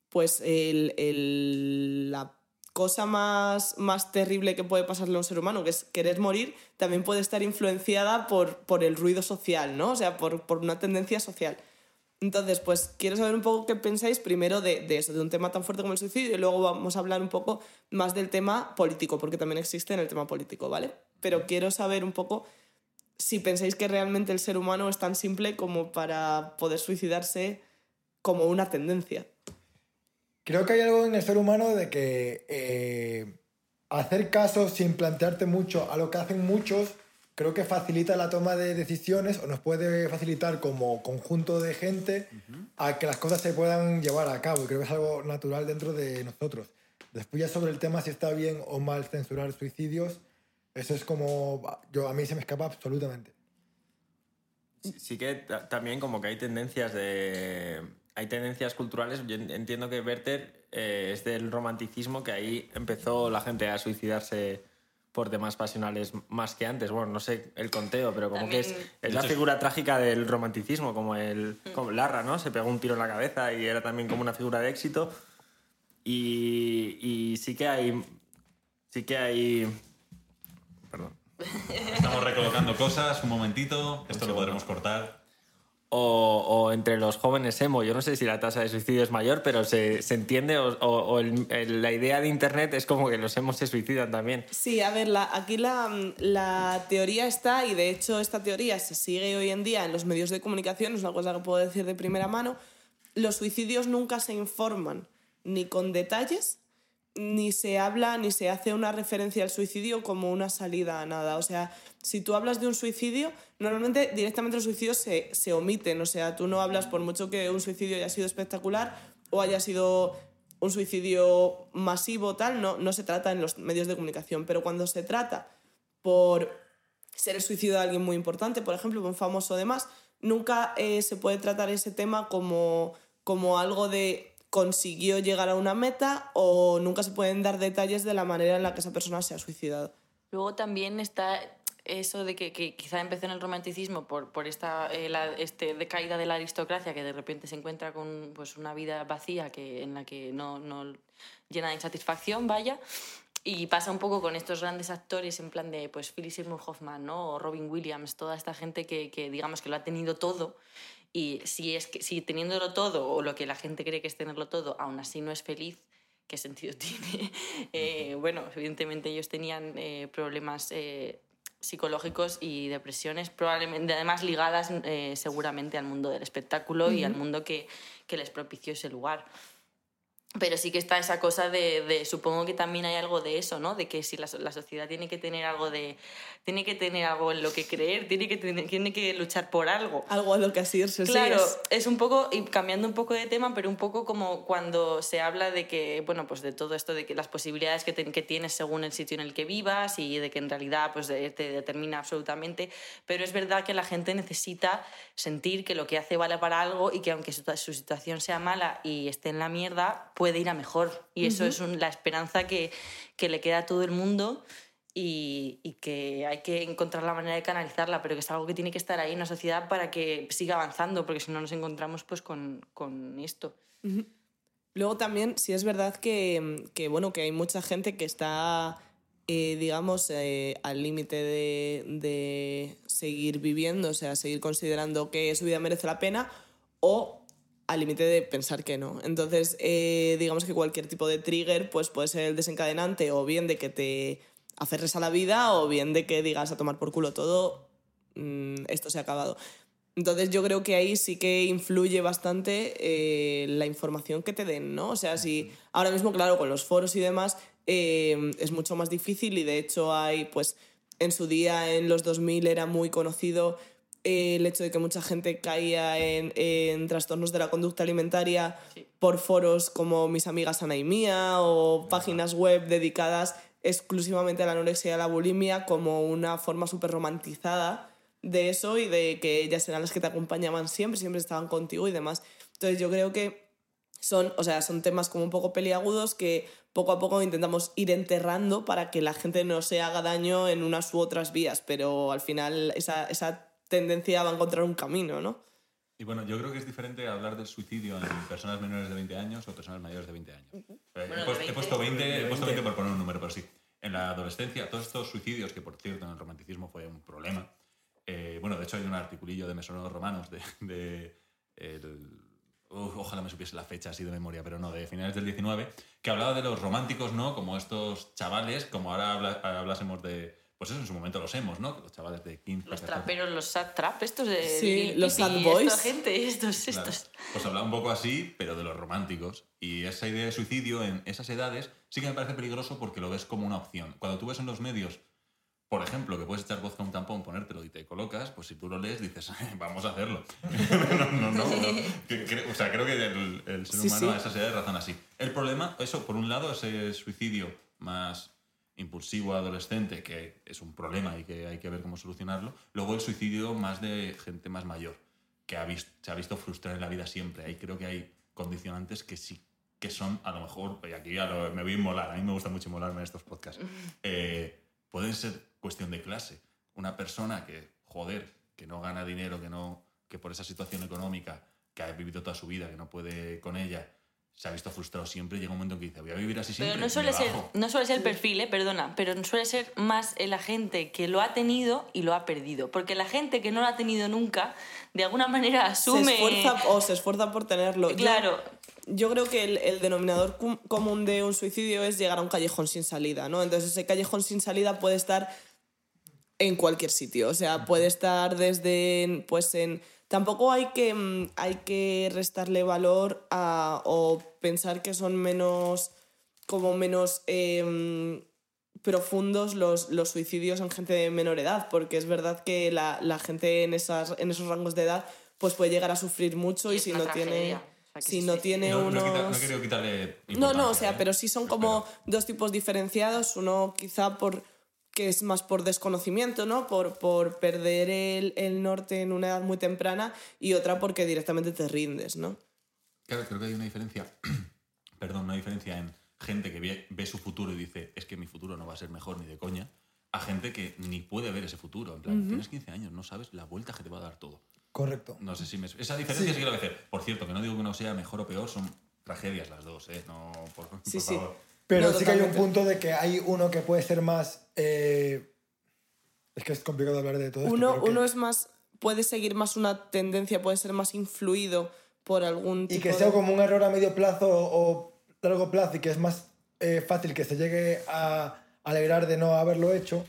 Pues el, el- la cosa más, más terrible que puede pasarle a un ser humano, que es querer morir, también puede estar influenciada por, por el ruido social, ¿no? O sea, por, por una tendencia social. Entonces, pues quiero saber un poco qué pensáis primero de, de eso, de un tema tan fuerte como el suicidio, y luego vamos a hablar un poco más del tema político, porque también existe en el tema político, ¿vale? Pero quiero saber un poco si pensáis que realmente el ser humano es tan simple como para poder suicidarse como una tendencia. Creo que hay algo en el ser humano de que eh, hacer caso sin plantearte mucho a lo que hacen muchos, creo que facilita la toma de decisiones o nos puede facilitar como conjunto de gente a que las cosas se puedan llevar a cabo. Y creo que es algo natural dentro de nosotros. Después ya sobre el tema si está bien o mal censurar suicidios, eso es como... Yo, a mí se me escapa absolutamente. Sí, sí que ta- también como que hay tendencias de... Hay tendencias culturales. Yo en- entiendo que Werther eh, es del romanticismo, que ahí empezó la gente a suicidarse por temas pasionales más que antes. Bueno, no sé el conteo, pero como que es, También- es la hecho, figura trágica del romanticismo, como el como Larra, ¿no? Se pegó un tiro en la cabeza y era también como una figura de éxito. Y, y sí que hay... Sí que hay... Perdón. Estamos recolocando cosas, un momentito, esto lo podremos cortar. O, entre los jóvenes emo. Yo no sé si la tasa de suicidio es mayor, pero se, se entiende, o, la idea de Internet es como que los emos se suicidan también. Sí, a ver, la- aquí la, la teoría está, y de hecho esta teoría se sigue hoy en día en los medios de comunicación, es una cosa que puedo decir de primera mano, los suicidios nunca se informan ni con detalles, ni se habla, ni se hace una referencia al suicidio como una salida a nada. O sea, si tú hablas de un suicidio, normalmente directamente los suicidios se, se omiten. O sea, tú no hablas por mucho que un suicidio haya sido espectacular o haya sido un suicidio masivo, tal, no, no se trata en los medios de comunicación. Pero cuando se trata por ser el suicidio de alguien muy importante, por ejemplo, un famoso demás, nunca eh, se puede tratar ese tema como, como algo de consiguió llegar a una meta o nunca se pueden dar detalles de la manera en la que esa persona se ha suicidado. Luego también está eso de que, que quizá empezó en el romanticismo por, por esta eh, este decaída de la aristocracia que de repente se encuentra con pues, una vida vacía que, en la que no, no llena de insatisfacción, vaya. Y pasa un poco con estos grandes actores en plan de pues Philip Seymour Hoffman ¿no? o Robin Williams, toda esta gente que, que digamos que lo ha tenido todo y si, es que, si teniéndolo todo o lo que la gente cree que es tenerlo todo, aún así no es feliz, ¿qué sentido tiene? Eh, bueno, evidentemente ellos tenían eh, problemas eh, psicológicos y depresiones, probablemente además ligadas seguramente al mundo del espectáculo y al mundo que, que les propició ese lugar. Pero sí que está esa cosa de, de- supongo que también hay algo de eso, ¿no? De que si la, so- la sociedad tiene que tener algo de, tiene que tener algo en lo que creer, tiene que, tener- tiene que luchar por algo. Algo a lo que asirse. sí, Claro, es- es un poco, y cambiando un poco de tema, pero un poco como cuando se habla de que, bueno, pues de todo esto, de que las posibilidades que, tienes según el sitio en el que vivas y de que en realidad pues de- te determina absolutamente, pero es verdad que la gente necesita sentir que lo que hace vale para algo y que aunque su, su situación sea mala y esté en la mierda, puede ir a mejor. Y eso es un- la esperanza que, que le queda a todo el mundo y, y que hay que encontrar la manera de canalizarla, pero que es algo que tiene que estar ahí en la sociedad para que siga avanzando, porque si no nos encontramos pues con, con esto. Luego también, sí es verdad que, que, bueno, que hay mucha gente que está, eh, digamos, eh, al límite de, de seguir viviendo, o sea, seguir considerando que su vida merece la pena, o al límite de pensar que no. Entonces, eh, digamos que cualquier tipo de trigger pues, puede ser el desencadenante o bien de que te aferres a la vida o bien de que digas a tomar por culo todo, mm, esto se ha acabado. Entonces yo creo que ahí sí que influye bastante eh, la información que te den, ¿no? O sea, si ahora mismo, claro, con los foros y demás eh, es mucho más difícil y de hecho hay, pues, en su día, en los 2000 era muy conocido eh, el hecho de que mucha gente caía en, en trastornos de la conducta alimentaria por foros como Mis Amigas Ana y Mía o páginas web dedicadas exclusivamente a la anorexia y a la bulimia como una forma súper romantizada de eso y de que ellas eran las que te acompañaban siempre, siempre estaban contigo y demás. Entonces yo creo que son, o sea, son temas como un poco peliagudos que poco a poco intentamos ir enterrando para que la gente no se haga daño en unas u otras vías, pero al final esa, esa tendencia va a encontrar un camino, ¿no? Y bueno, yo creo que es diferente hablar del suicidio en personas menores de 20 años o personas mayores de 20 años. Eh, Bueno, he, puesto, he 20. puesto 20, he puesto 20 por poner un número, pero sí. En la adolescencia, todos estos suicidios, que por cierto en el romanticismo fue un problema. eh, bueno, de hecho hay un articulillo de Mesoneros Romanos de... de el- Uf, ojalá me supiese la fecha así de memoria, pero no, de finales del 19, que hablaba de los románticos, ¿no? Como estos chavales, como ahora habla- hablásemos de... Pues eso en su momento los hemos, ¿no? Los chavales de 15, Los 14, traperos, los sad trap, estos de... Sí, los sad boys. Esta gente, estos, Claro. estos. Pues hablaba un poco así, pero de los románticos. Y esa idea de suicidio en esas edades sí que me parece peligroso porque lo ves como una opción. Cuando tú ves en los medios, por ejemplo, que puedes echar vodka a un tampón, ponértelo y te colocas, pues si tú lo lees dices, vamos a hacerlo. no, no, no. no. O sea, creo que el, el ser Sí, humano sí. a esas edades razona así. El problema, eso, por un lado, ese suicidio más impulsivo adolescente, que es un problema y que hay que ver cómo solucionarlo. Luego el suicidio más de gente más mayor, que ha se ha visto frustrar en la vida siempre. Ahí creo que hay condicionantes que sí que son, a lo mejor, y aquí ya lo- me voy a inmolar, a mí me gusta mucho inmolarme en estos podcasts, eh, pueden ser cuestión de clase. Una persona que, joder, que no gana dinero, que, no, que por esa situación económica, que ha vivido toda su vida, que no puede con ella, se ha visto frustrado siempre, llega un momento en que dice, voy a vivir así siempre. Pero no suele, ser, bajo". no suele ser el perfil, eh, perdona, pero suele ser más la gente que lo ha tenido y lo ha perdido. Porque la gente que no lo ha tenido nunca, de alguna manera asume... Se esfuerza o se esfuerza por tenerlo. Yo- Claro, Yo creo que el, el denominador cum- común de un suicidio es llegar a un callejón sin salida, ¿no? Entonces ese callejón sin salida puede estar en cualquier sitio, o sea, puede estar desde, pues en... Tampoco hay que, mm, hay que restarle valor a, o pensar que son menos, como menos em, profundos los, los suicidios en gente de menor edad, porque es verdad que la, la gente en, esas, en esos rangos de edad pues puede llegar a sufrir mucho Y si no tiene tragedia, si no tiene No, no, unos no quitarle no, no, o sea, ¿eh? pero sí son como dos tipos diferenciados. Uno quizá por que es más por desconocimiento, ¿no? Por, por perder el, el norte en una edad muy temprana y otra porque directamente te rindes, ¿no? Claro, creo que hay una diferencia, perdón, una diferencia en gente que ve, ve su futuro y dice, es que mi futuro no va a ser mejor ni de coña, a gente que ni puede ver ese futuro. En plan, tienes 15 años, no sabes la vuelta que te va a dar todo. Correcto. No sé si me... Esa diferencia sí, que voy a hacer. Por cierto, que no digo que uno sea mejor o peor, son tragedias las dos, ¿eh? No, por, por Sí, sí. Pero No, sí que hay un punto de que hay uno que puede ser más. eh, Es que es complicado hablar de todo esto. Uno, que- uno es más, puede seguir más una tendencia, puede ser más influido por algún Y tipo que de- sea como un error a medio plazo o largo plazo y que es más eh, fácil que se llegue a alegrar de no haberlo hecho.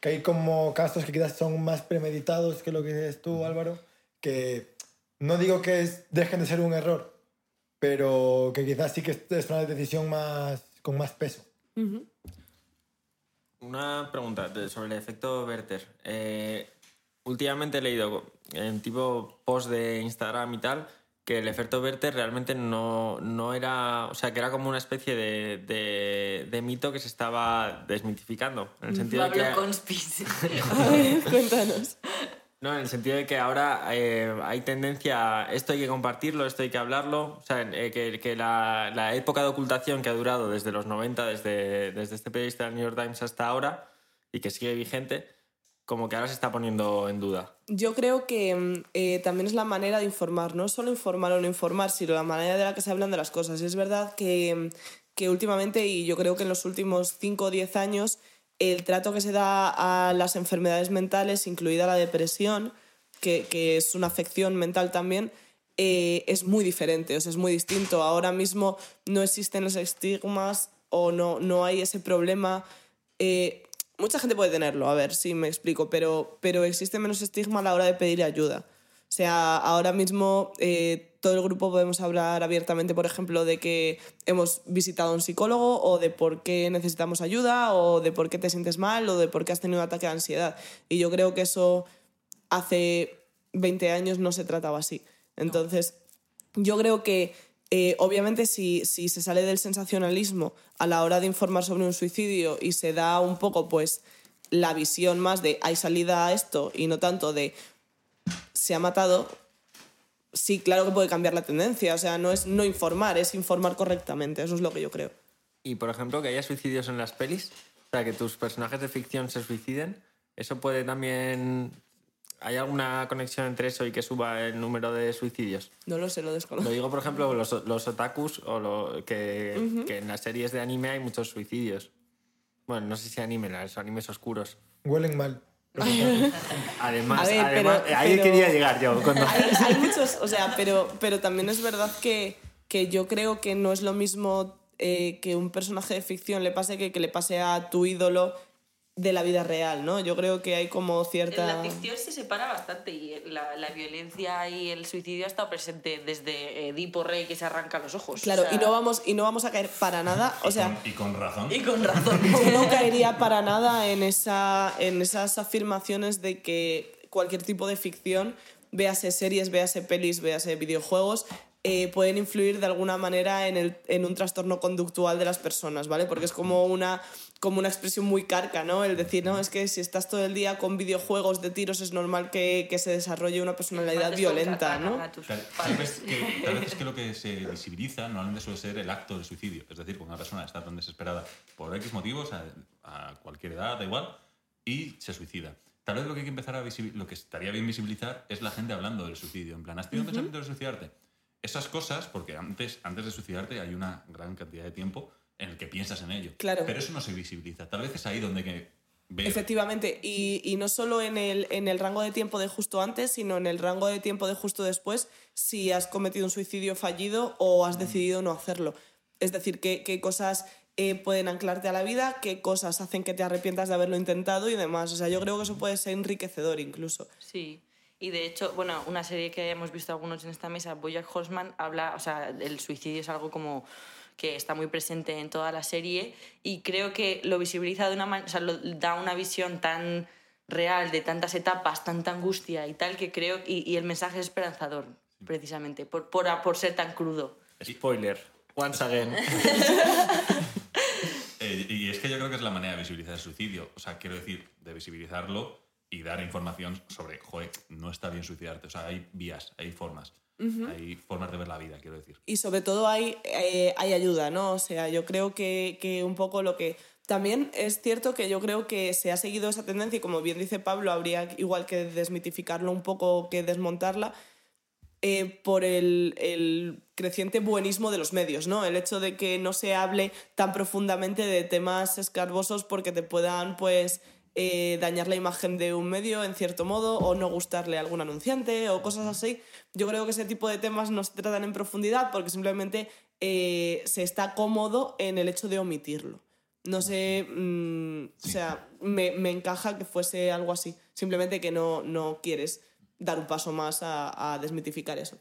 Que hay como casos que quizás son más premeditados que lo que dices tú, Álvaro. Que no digo que es- dejen de ser un error, pero que quizás sí que es una decisión más, con más peso. Una pregunta sobre el efecto Werther. Eh, últimamente he leído en tipo post de Instagram y tal que el efecto Werther realmente no, no era, o sea, que era como una especie de, de- de mito que se estaba desmitificando. En el sentido de que, Pablo Conspis. A ver, cuéntanos. No, en el sentido de que ahora eh, hay tendencia, esto hay que compartirlo, esto hay que hablarlo, o sea, eh, que, la época de ocultación que ha durado desde los 90, desde, desde este periodista del New York Times hasta ahora, y que sigue vigente, como que ahora se está poniendo en duda. Yo creo que mm, eh, también es la manera de informar, no solo informar o no informar, sino la manera de la que se hablan de las cosas. Es verdad que, mm, que últimamente, y yo creo que en los últimos 5 o 10 años, el trato que se da a las enfermedades mentales, incluida la depresión, que, que es una afección mental también, eh, es muy diferente, o sea, es muy distinto. Ahora mismo no existen los estigmas o no, no hay ese problema. eh, mucha gente puede tenerlo, a ver si me explico, pero, pero existe menos estigma a la hora de pedir ayuda. O sea, ahora mismo eh, todo el grupo podemos hablar abiertamente, por ejemplo, de que hemos visitado a un psicólogo o de por qué necesitamos ayuda o de por qué te sientes mal o de por qué has tenido un ataque de ansiedad. Y yo creo que eso hace 20 años no se trataba así. Entonces, yo creo que eh, obviamente si, si se sale del sensacionalismo a la hora de informar sobre un suicidio y se da un poco pues la visión más de hay salida a esto y no tanto de se ha matado, sí, claro que puede cambiar la tendencia. O sea, no es no informar, es informar correctamente. Eso es lo que yo creo. Y, por ejemplo, que haya suicidios en las pelis, o sea, que tus personajes de ficción se suiciden, eso puede también... ¿Hay alguna conexión entre eso y que suba el número de suicidios? No lo sé, lo desconozco. Lo digo, por ejemplo, los, los otakus o lo, que, que en las series de anime hay muchos suicidios. Bueno, no sé si anime, los animes oscuros. Huelen mal. Además, ver, además pero- ahí pero- quería llegar yo. Cuando... hay, hay muchos, o sea, pero, pero también es verdad que, que yo creo que no es lo mismo eh, que un personaje de ficción le pase que que le pase a tu ídolo de la vida real, ¿no? Yo creo que hay como cierta... la ficción se separa bastante y la, la violencia y el suicidio ha estado presente desde Edipo Rey que se arranca los ojos. Claro, o sea, y no vamos, y no vamos a caer para nada, o sea... y con razón. Y con razón. Yo no caería para nada en, esa, en esas afirmaciones de que cualquier tipo de ficción, véase series, véase pelis, véase videojuegos, eh, pueden influir de alguna manera en, el, en un trastorno conductual de las personas, ¿vale? Porque es como una, como una expresión muy carca, ¿no? El decir, no, es que si estás todo el día con videojuegos de tiros es normal que, que se desarrolle una personalidad violenta, ¿no? Tal, tal vez que, tal vez es que lo que se visibiliza normalmente suele ser el acto del suicidio. Es decir, cuando una persona está tan desesperada por X motivos, a, a cualquier edad, da igual, y se suicida. Tal vez lo que hay que empezar a visibil- lo que estaría bien visibilizar es la gente hablando del suicidio. En plan, ¿has tenido un pensamiento de suicidarte? Esas cosas, porque antes, antes de suicidarte hay una gran cantidad de tiempo en el que piensas en ello. Claro. Pero eso no se visibiliza. Tal vez es ahí donde que ver Efectivamente, y, y no solo en el, en el rango de tiempo de justo antes, sino en el rango de tiempo de justo después, si has cometido un suicidio fallido o has decidido no hacerlo. Es decir, qué, qué cosas eh, pueden anclarte a la vida, qué cosas hacen que te arrepientas de haberlo intentado y demás. O sea, yo creo que eso puede ser enriquecedor incluso. Sí. Y de hecho, bueno, una serie que hemos visto algunos en esta mesa, Bojack Horseman, habla, o sea, el suicidio es algo como que está muy presente en toda la serie y creo que lo visibiliza de una manera, o sea, lo, da una visión tan real de tantas etapas, tanta angustia y tal, que creo, y, y el mensaje es esperanzador, precisamente, por, por, por ser tan crudo. Spoiler. Once again. Eh, y es que yo creo que es la manera de visibilizar el suicidio. O sea, quiero decir, de visibilizarlo y dar información sobre, joder, no está bien suicidarte. O sea, hay vías, hay formas. Hay formas de ver la vida, quiero decir. y sobre todo hay, eh, hay ayuda, ¿no? O sea, yo creo que, que un poco lo que... También es cierto que yo creo que se ha seguido esa tendencia y como bien dice Pablo, habría igual que desmitificarlo un poco que desmontarla eh, por el, el creciente buenismo de los medios, ¿no? El hecho de que no se hable tan profundamente de temas escarbosos porque te puedan, pues, eh, dañar la imagen de un medio en cierto modo o no gustarle a algún anunciante o cosas así. Yo creo que ese tipo de temas no se tratan en profundidad porque simplemente eh, se está cómodo en el hecho de omitirlo. No sé, mm, o sea, me, me encaja que fuese algo así. Simplemente que no, no quieres dar un paso más a, a desmitificar eso.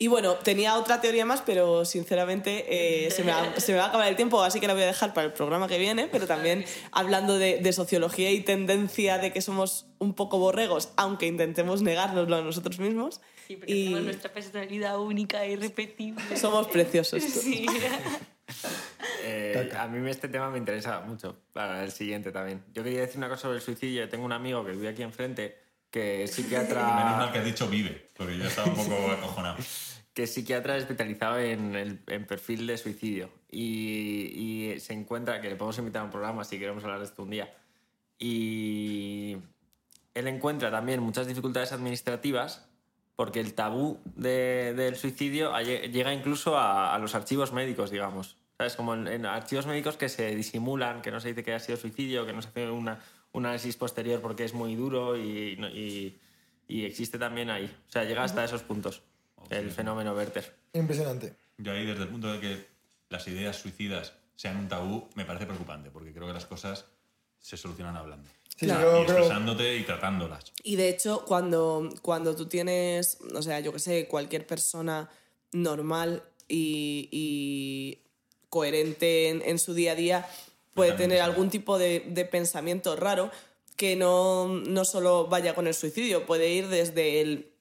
Y bueno, tenía otra teoría más, pero sinceramente eh, se, me va, se, me va, a acabar el tiempo, así que la voy a dejar para el programa que viene. Pero también hablando de, de, sociología y tendencia de que somos un poco borregos, aunque intentemos negárnoslo a nosotros mismos. Sí, porque y tenemos nuestra personalidad única e irrepetible. Somos preciosos. Sí. eh, a mí este tema me interesa mucho para el siguiente también. Yo quería decir una cosa sobre el suicidio. Tengo un amigo que vive aquí enfrente que es psiquiatra... Menos mal que has dicho vive, porque yo estaba un poco acojonado. que es psiquiatra especializado en el en perfil de suicidio y, y, se encuentra, que le podemos invitar a un programa si queremos hablar de esto un día, y él encuentra también muchas dificultades administrativas porque el tabú de, del suicidio llega incluso a, a, los archivos médicos, digamos. ¿Sabes? Como en, en, archivos médicos que se disimulan, que no se dice que ha sido suicidio, que no se hace una, un análisis posterior porque es muy duro y, y, y existe también ahí. O sea, llega hasta esos puntos el fenómeno Werther. Impresionante. Yo ahí, desde el punto de que las ideas suicidas sean un tabú, me parece preocupante, porque creo que las cosas se solucionan hablando. Sí, claro. Y expresándote y tratándolas. Y de hecho, cuando, cuando tú tienes, o sea, yo que sé, cualquier persona normal y, y coherente en, en, su día a día puede tener algún tipo de, de pensamiento raro que no, no solo vaya con el suicidio, puede ir desde el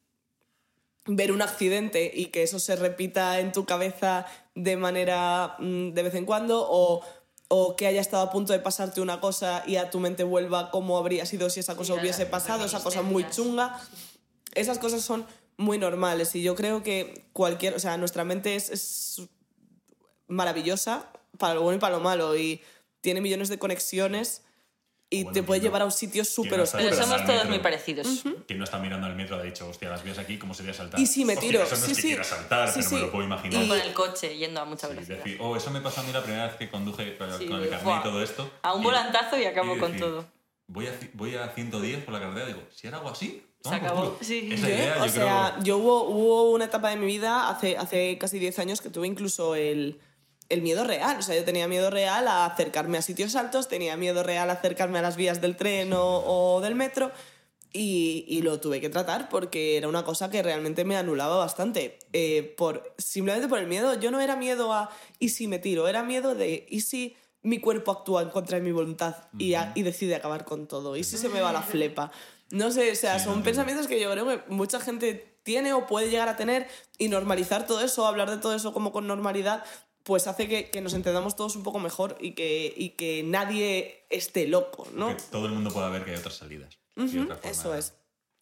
ver un accidente y que eso se repita en tu cabeza de manera mm, de vez en cuando o, o, que haya estado a punto de pasarte una cosa y a tu mente vuelva como habría sido si esa cosa sí, hubiese pasado, esa cosa muy chunga. Esas cosas son muy normales y yo creo que cualquier, o sea, nuestra mente es, es maravillosa para lo bueno y para lo malo y tiene millones de conexiones y bueno, te puede llevar a un sitio súper oscuro. Pero somos todos muy parecidos. Uh -huh. Quien no está mirando el metro ha dicho, hostia, las vías aquí, ¿cómo sería saltar? Y si me tiro. Hostia, eso no sí, es que sí. quiera saltar, sí, pero sí. me lo puedo imaginar. Y con el coche yendo a mucha Sí, velocidad. decir, oh, eso me pasó a mí la primera vez que conduje con Sí, el carnet y todo esto. A un y- volantazo y acabo y con decir, todo. Voy a, voy a 110 por la carretera, digo, si ahora hago así, Se acabó, sí. Esa ¿Qué? idea, o yo sea, creo... yo hubo, hubo una etapa de mi vida hace, hace casi 10 años que tuve incluso el, el miedo real. O sea, yo tenía miedo real a acercarme a sitios altos, tenía miedo real a acercarme a las vías del tren o, o del metro. Y, y lo tuve que tratar porque era una cosa que realmente me anulaba bastante. Eh, por, simplemente por el miedo. Yo no era miedo a ¿y si me tiro? Era miedo de ¿y si mi cuerpo actúa en contra de mi voluntad y, a- y decide acabar con todo? ¿Y si se me va la flepa? No sé, o sea, son pensamientos que yo creo que mucha gente tiene o puede llegar a tener y normalizar todo eso, hablar de todo eso como con normalidad, pues hace que, que nos entendamos todos un poco mejor y que, y que nadie esté loco, ¿no? Que todo el mundo pueda ver que hay otras salidas. y Ujú, otra eso es,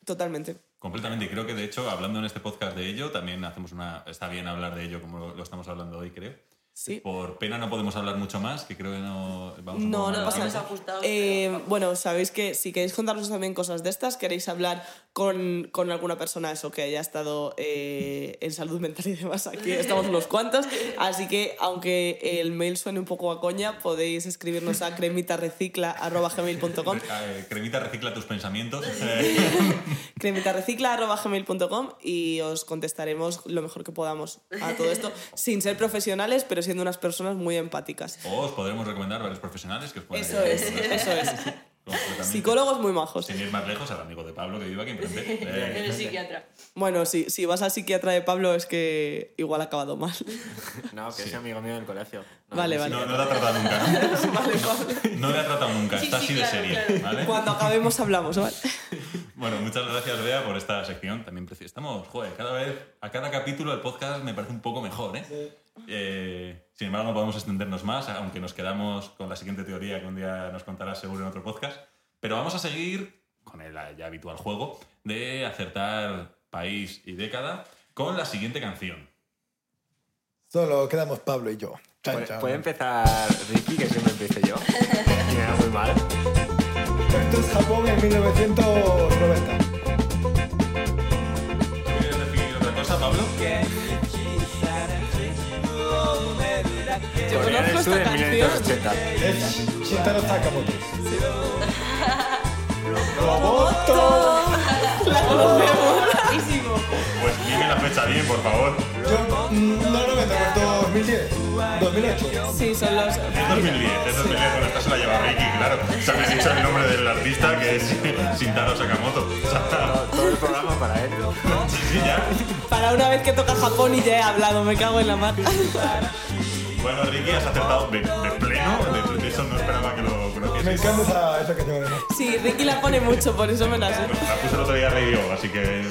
totalmente. Completamente, y creo que de hecho, hablando en este podcast de ello, también hacemos una. Está bien hablar de ello como lo estamos hablando hoy, creo. Sí. Por pena no podemos hablar mucho más, que creo que no. Vamos un No, no pasa ajustados, Eh, bueno, sabéis que si queréis contarnos también cosas de estas, queréis hablar con, con alguna persona eso que haya estado eh, en salud mental y demás, aquí estamos unos cuantos. Así que, aunque el mail suene un poco a coña, podéis escribirnos a cremitarecicla.gmail.com Eh, cremita recicla tus pensamientos. Eh, cremitarecicla.gmail.com y os contestaremos lo mejor que podamos a todo esto, sin ser profesionales, pero siendo unas personas muy empáticas. o os podremos recomendar varios profesionales que os pueden Eso es, eso es. Psicólogos muy majos. Sin ir más lejos, al amigo de Pablo que vive aquí enfrente. Eh, Eres psiquiatra. Bueno, sí, si vas al psiquiatra de Pablo es que igual ha acabado mal. No, que es amigo mío del colegio. No, Vale, vale. no, no le ha tratado nunca. ¿no? vale. No le ha tratado nunca, Sí, está sí, así de claro. ¿vale? Cuando acabemos hablamos, ¿vale? Bueno, muchas gracias, Bea, por esta sección. También estamos, joder, cada vez, a cada capítulo del podcast me parece un poco mejor, ¿eh? Eh, sin embargo, no podemos extendernos más, aunque nos quedamos con la siguiente teoría que un día nos contarás seguro en otro podcast. Pero vamos a seguir con el ya habitual juego de acertar país y década con la siguiente canción. Solo quedamos Pablo y yo. Chan, Puede, chan. puede empezar Ricky, que siempre empiece yo. Me da muy mal. Esto es Japón en 1990. ¿Quieres decir otra cosa, Pablo? Yo conozco esta canción. 1980. Es Shintaro Sakamoto. ¡Roboto! La conocemos. Buenísimo. Pues dime la fecha bien, por favor. Yo, mm, no, 90, pues 2010. 2008. Sí, son los... Es 2010, es 2010, bueno, esta se la lleva Ricky, claro. Se me ha dicho el nombre del artista que es Shintaro Sakamoto. O sea, Todo, el programa para él. sí, sí, ya. Para una vez que toca Japón y ya he hablado, me cago en la mar. Bueno, Ricky, has acertado de, de pleno. De, de eso no esperaba que lo Me conocieses. encanta esa, esa canción. Sí, Ricky la pone mucho, por eso me la sé. La puse el otro día Rey Yo, así que eh,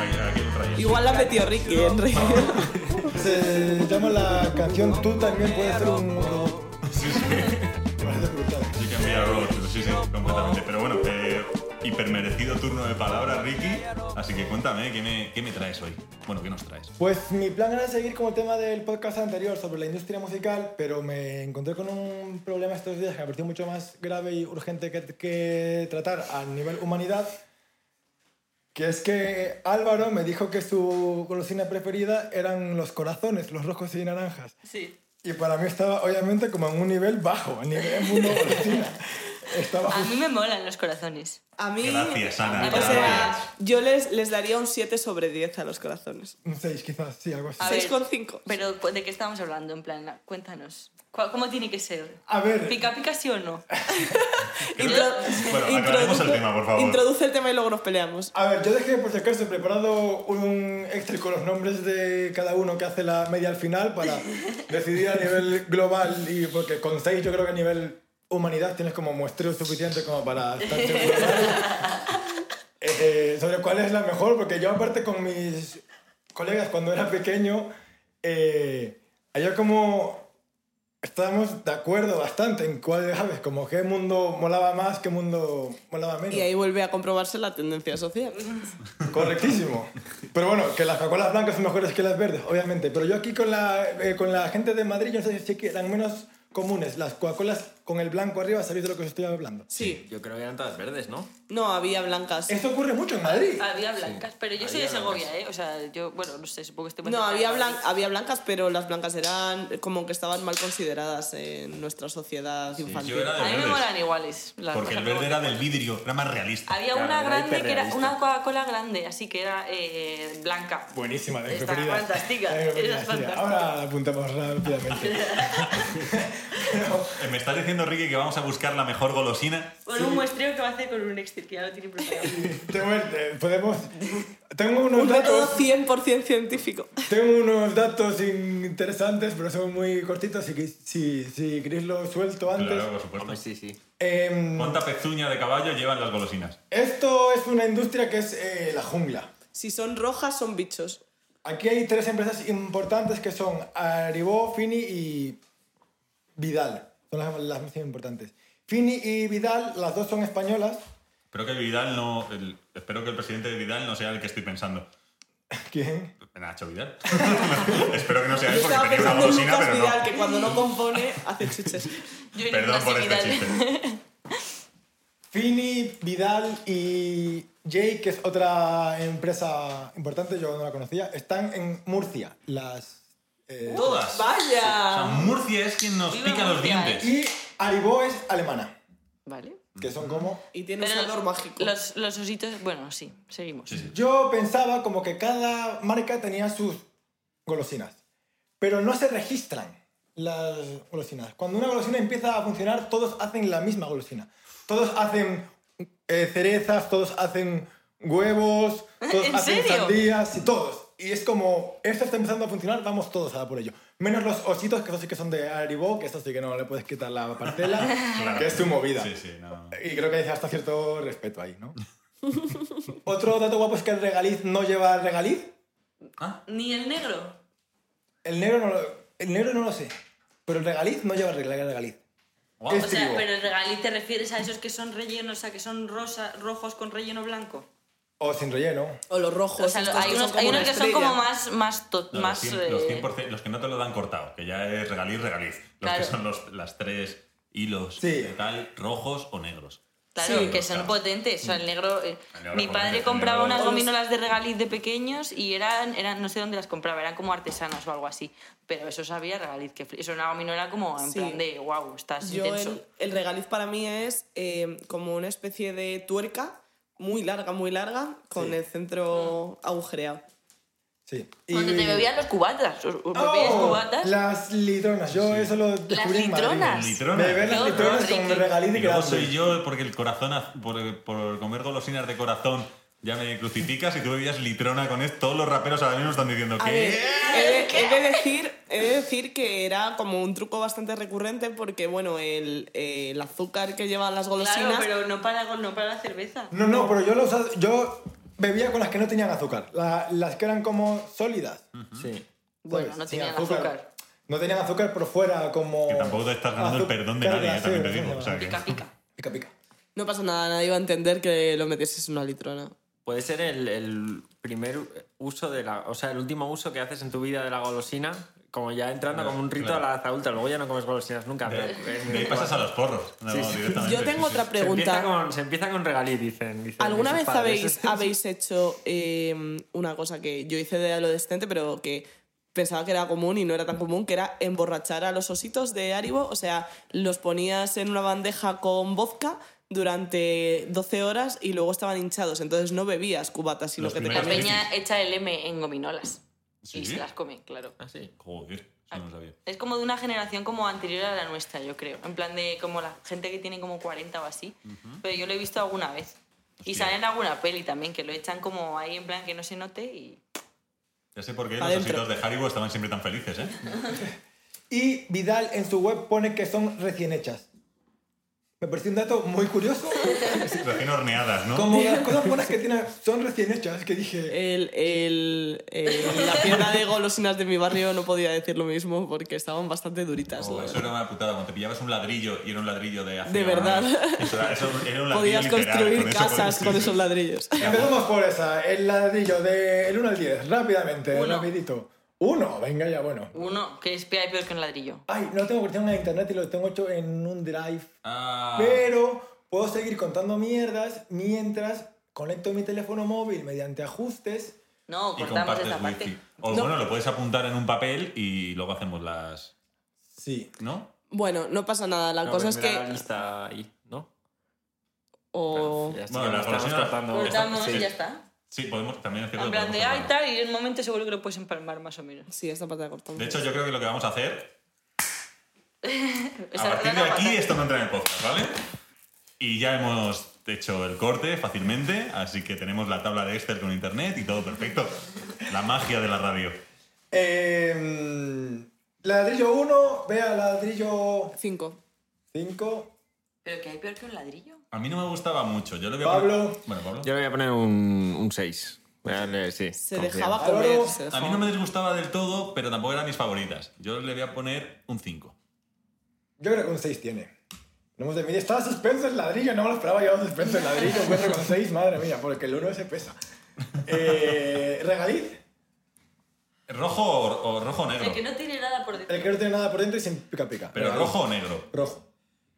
aquí, aquí lo traía. Igual la metió Ricky en realidad. Se llama la canción Tú también puedes ser un robot. Sí, sí. Me parece brutal. Sí que envía robots, sí, sí, completamente. Pero bueno, eh, hipermerecido turno de palabras, Ricky. Así que cuéntame, ¿qué me, ¿qué me traes hoy? Bueno, ¿qué nos traes? Pues mi plan era seguir con el tema del podcast anterior sobre la industria musical, pero me encontré con un problema estos días que me pareció mucho más grave y urgente que, que tratar a nivel humanidad, que es que Álvaro me dijo que su golosina preferida eran los corazones, los rojos y naranjas. Sí. Y para mí estaba obviamente como en un nivel bajo, a nivel mundo golosina. Estaba A mí me molan los corazones. A mí, Gracias, Ana. o sea, yo les, les daría un 7 sobre 10 a los corazones. un 6 quizás, sí, algo así. A ver, 6,5. Pero ¿de qué estamos hablando? En plan, cuéntanos. ¿Cu- ¿Cómo tiene que ser? A ver, ¿Pica pica sí o no? Bueno, el tema, por favor. introduce el tema y luego nos peleamos. A ver, yo dejé por si acaso preparado un Excel con los nombres de cada uno que hace la media al final para decidir a nivel global y porque con 6 yo creo que a nivel humanidad tienes como muestreo suficiente como para estar seguro eh, eh, sobre cuál es la mejor, porque yo aparte con mis colegas cuando era pequeño, eh, había como estábamos de acuerdo bastante en cuál, ¿sabes? Como qué mundo molaba más, qué mundo molaba menos. Y ahí vuelve a comprobarse la tendencia social. Correctísimo. Pero bueno, que las Coca-Colas blancas son mejores que las verdes, obviamente. Pero yo aquí con la, eh, con la gente de Madrid, yo no sé si que eran menos comunes. Las Coca-Colas con el blanco arriba, ¿sabéis de lo que os estoy hablando? Sí. Yo creo que eran todas verdes, ¿no? No, había blancas. Esto ocurre mucho en Madrid. Había blancas, pero yo soy de Había Segovia, ¿eh? O sea, yo, bueno, no sé, supongo que estoy No, había, Madrid. blan- había blancas, pero las blancas eran como que estaban mal consideradas en nuestra sociedad infantil. yo era de A mí me verdes. molan iguales. las Porque el cosas verde era del vidrio, era más realista. Había Claro, una era grande que era hiperrealista. una Coca-Cola grande, así que era eh, blanca. Buenísima, de Está preferidas. fantástica, esa es. Ahora la apuntamos rápidamente. Eh, ¿Me estás diciendo, Ricky, que vamos a buscar la mejor golosina? Con un muestreo que va a hacer con un Excel, que ya lo tiene preparado. Tengo, eh, podemos... Tengo unos Un método datos... 100% científico. Tengo unos datos interesantes, pero son muy cortitos. Si, si, si queréis lo suelto antes. Claro, por supuesto. Hombre, sí, sí. Em, ¿Cuánta pezuña de caballo llevan las golosinas? esto es una industria que es eh, la jungla. Si son rojas, son bichos. Aquí hay tres empresas importantes que son Aribó, Fini y Vidal. Son las, las más importantes. Fini y Vidal, las dos son españolas. Espero que Vidal no. el- espero que el presidente de Vidal no sea el que estoy pensando. ¿Quién? Nacho Vidal. espero que no sea él porque tenía una golosina, pero Vidal, no. que cuando no compone, hace chuches. Yo Perdón por este chiste. Fini, Vidal y Jay, que es otra empresa importante, yo no la conocía, están en Murcia. Las, eh, Todas. O sea, ¡Vaya! Murcia es quien nos Viva pica los Murcia, dientes. y Aribó es alemana, Vale. que son como... Y tiene Pero sabor mágico. Los, los ositos, bueno, sí, seguimos. Sí, sí. Yo pensaba como que cada marca tenía sus golosinas, pero no se registran las golosinas. Cuando una golosina empieza a funcionar, todos hacen la misma golosina. Todos hacen eh, cerezas, todos hacen huevos, todos ¿En hacen serio? sandías y todos. Y es como, esto está empezando a funcionar, vamos todos a por ello. Menos los ositos, que esos sí que son de Haribo, que eso sí que no le puedes quitar la parcela, Claro. que es su movida. Sí, sí, no. Y creo que hay hasta cierto respeto ahí, ¿no? Otro dato guapo es que el regaliz no lleva regaliz. Ah, Ni el negro. El negro no lo, el negro no lo sé. Pero el regaliz no lleva reg- regaliz. guau. Es- O sea, pero el regaliz te refieres a esos que son rellenos, o sea, que son rosa, rojos con relleno blanco. O sin relleno. O los rojos. O sea, hay unos, hay unos que son como más, más, to- No, más los, 100%, los, eh, 100%, los que no te lo dan cortado, que ya es regaliz, regaliz. Los Claro. que son los, las tres hilos Sí. de tal, rojos o negros. Claro, Sí. que son Claro. potentes. O sea, el negro. eh, El negro mi padre compraba unas los- gominolas de regaliz de pequeños y eran, eran. No sé dónde las compraba, eran como artesanas o algo así. Pero eso sabía regaliz. que Eso era una gominola como en Sí. plan de wow, estás Yo intenso. el, el regaliz para mí es eh, como una especie de tuerca muy larga, muy larga, con Sí. el centro agujereado. Sí. Donde Y- te bebían los cubatas. ¿Os, os bebíais Oh, cubatas? Las litronas, yo eso lo descubrí en Madrid. litronas. Litrona. Beber las litronas horror, con regaliz Y y luego soy yo, porque el corazón, por, por comer golosinas de corazón, ya me crucificas y tú bebías litrona con esto. Todos los raperos ahora mismo están diciendo que. ver, he de, he de decir, he de decir que era como un truco bastante recurrente porque, bueno, el, eh, el azúcar que llevan las golosinas... Claro, pero no para, no para la cerveza. No, no, pero yo lo usaba- yo bebía con las que no tenían azúcar. La- las que eran como sólidas. Sí. Bueno, ¿sabes? no tenían azúcar. No tenían azúcar por fuera como... Que tampoco te estás ganando el perdón de nadie, eh, también te digo. Pica, pica. Pica, pica. No pasa nada, nadie va a entender que lo metieses en una litrona. Puede ser el, el primer uso de la. O sea, el último uso que haces en tu vida de la golosina, como ya entrando como un rito Claro. a la edad adulta. Luego ya no comes golosinas nunca. De, pero es de ahí pasas a los porros. No, Sí, sí. Yo tengo sí, sí. otra Se empieza, pregunta. con, se empieza con regaliz, dicen. dicen ¿Alguna vez habéis, habéis hecho eh, una cosa que yo hice de adolescente, pero que pensaba que era común y no era tan común, que era emborrachar a los ositos de Haribo? O sea, los ponías en una bandeja con vodka durante 12 horas y luego estaban hinchados. Entonces no bebías cubatas, sino Los que te La primeros comías. peña echa el M en gominolas. ¿Sí? Y se las come, claro. Ah, sí. Joder, eso no lo sabía. Es como de una generación como anterior a la nuestra, yo creo. En plan de como la gente que tiene como 40 o así. Pero yo lo he visto alguna vez. Y Hostia. sale en alguna peli también, que lo echan como ahí en plan que no se note y... Ya sé por qué los dentro. ositos de Haribo estaban siempre tan felices, ¿eh? Y Vidal en su web pone que son recién hechas. Me pareció un dato muy curioso. Recién horneadas, ¿no? Como las cosas buenas que tienen son recién hechas, que dije... El, el- el- la tienda de golosinas de mi barrio no podía decir lo mismo porque estaban bastante duritas. Oh, eso era una putada. Cuando te pillabas un ladrillo y era un ladrillo de hace De verdad. Eso era, eso era un ladrillo Podías literal, construir con casas con esos ladrillos. Empezamos por esa, el ladrillo del 1 al 10, rápidamente, Uno. rapidito. Uno, venga ya, bueno. Uno, que es peor que un ladrillo. Ay, no tengo versión en internet y lo tengo hecho en un drive. Ah, Pero puedo seguir contando mierdas mientras conecto mi teléfono móvil mediante ajustes. No, y cortamos compartes esta parte. wifi. O No. bueno, lo puedes apuntar en un papel y luego hacemos las... Sí. ¿No? Bueno, no pasa nada. La No, cosa pues es la que. lista ahí, ¿no? O. Ya está, Bueno, estamos cortando. Cortamos Sí. y ya está. Sí, podemos, también es cierto En plan de, hacerlo. tal, y en un momento seguro que lo puedes empalmar más o menos. Sí, esta parte la cortamos. De hecho, yo creo que lo que vamos a hacer... A partir de aquí esto no entra en el podcast, ¿vale? Y ya hemos hecho el corte fácilmente, así que tenemos la tabla de Excel con internet y todo perfecto. La magia de la radio. Eh, ladrillo 1, vea ladrillo Cinco. 5. Pero que hay peor que un ladrillo. A mí no me gustaba mucho. Yo le voy a Pablo. poner- Bueno, Pablo. Yo le voy a poner un 6. Voy a darle, sí. Se confianza. dejaba comer. se A mí no me disgustaba del todo, pero tampoco eran mis favoritas. Yo le voy a poner un 5. Yo creo que un 6 tiene. No hemos de medir. Estaba suspenso el ladrillo, no me lo esperaba yo suspenso el ladrillo. Encuentro con 6, madre mía, porque el 1 se pesa. Eh, regaliz, ¿Rojo o, o rojo o negro? El que no tiene nada por dentro. el que no tiene nada por dentro y sin pica pica. Pero Regaliz. rojo o negro. Rojo.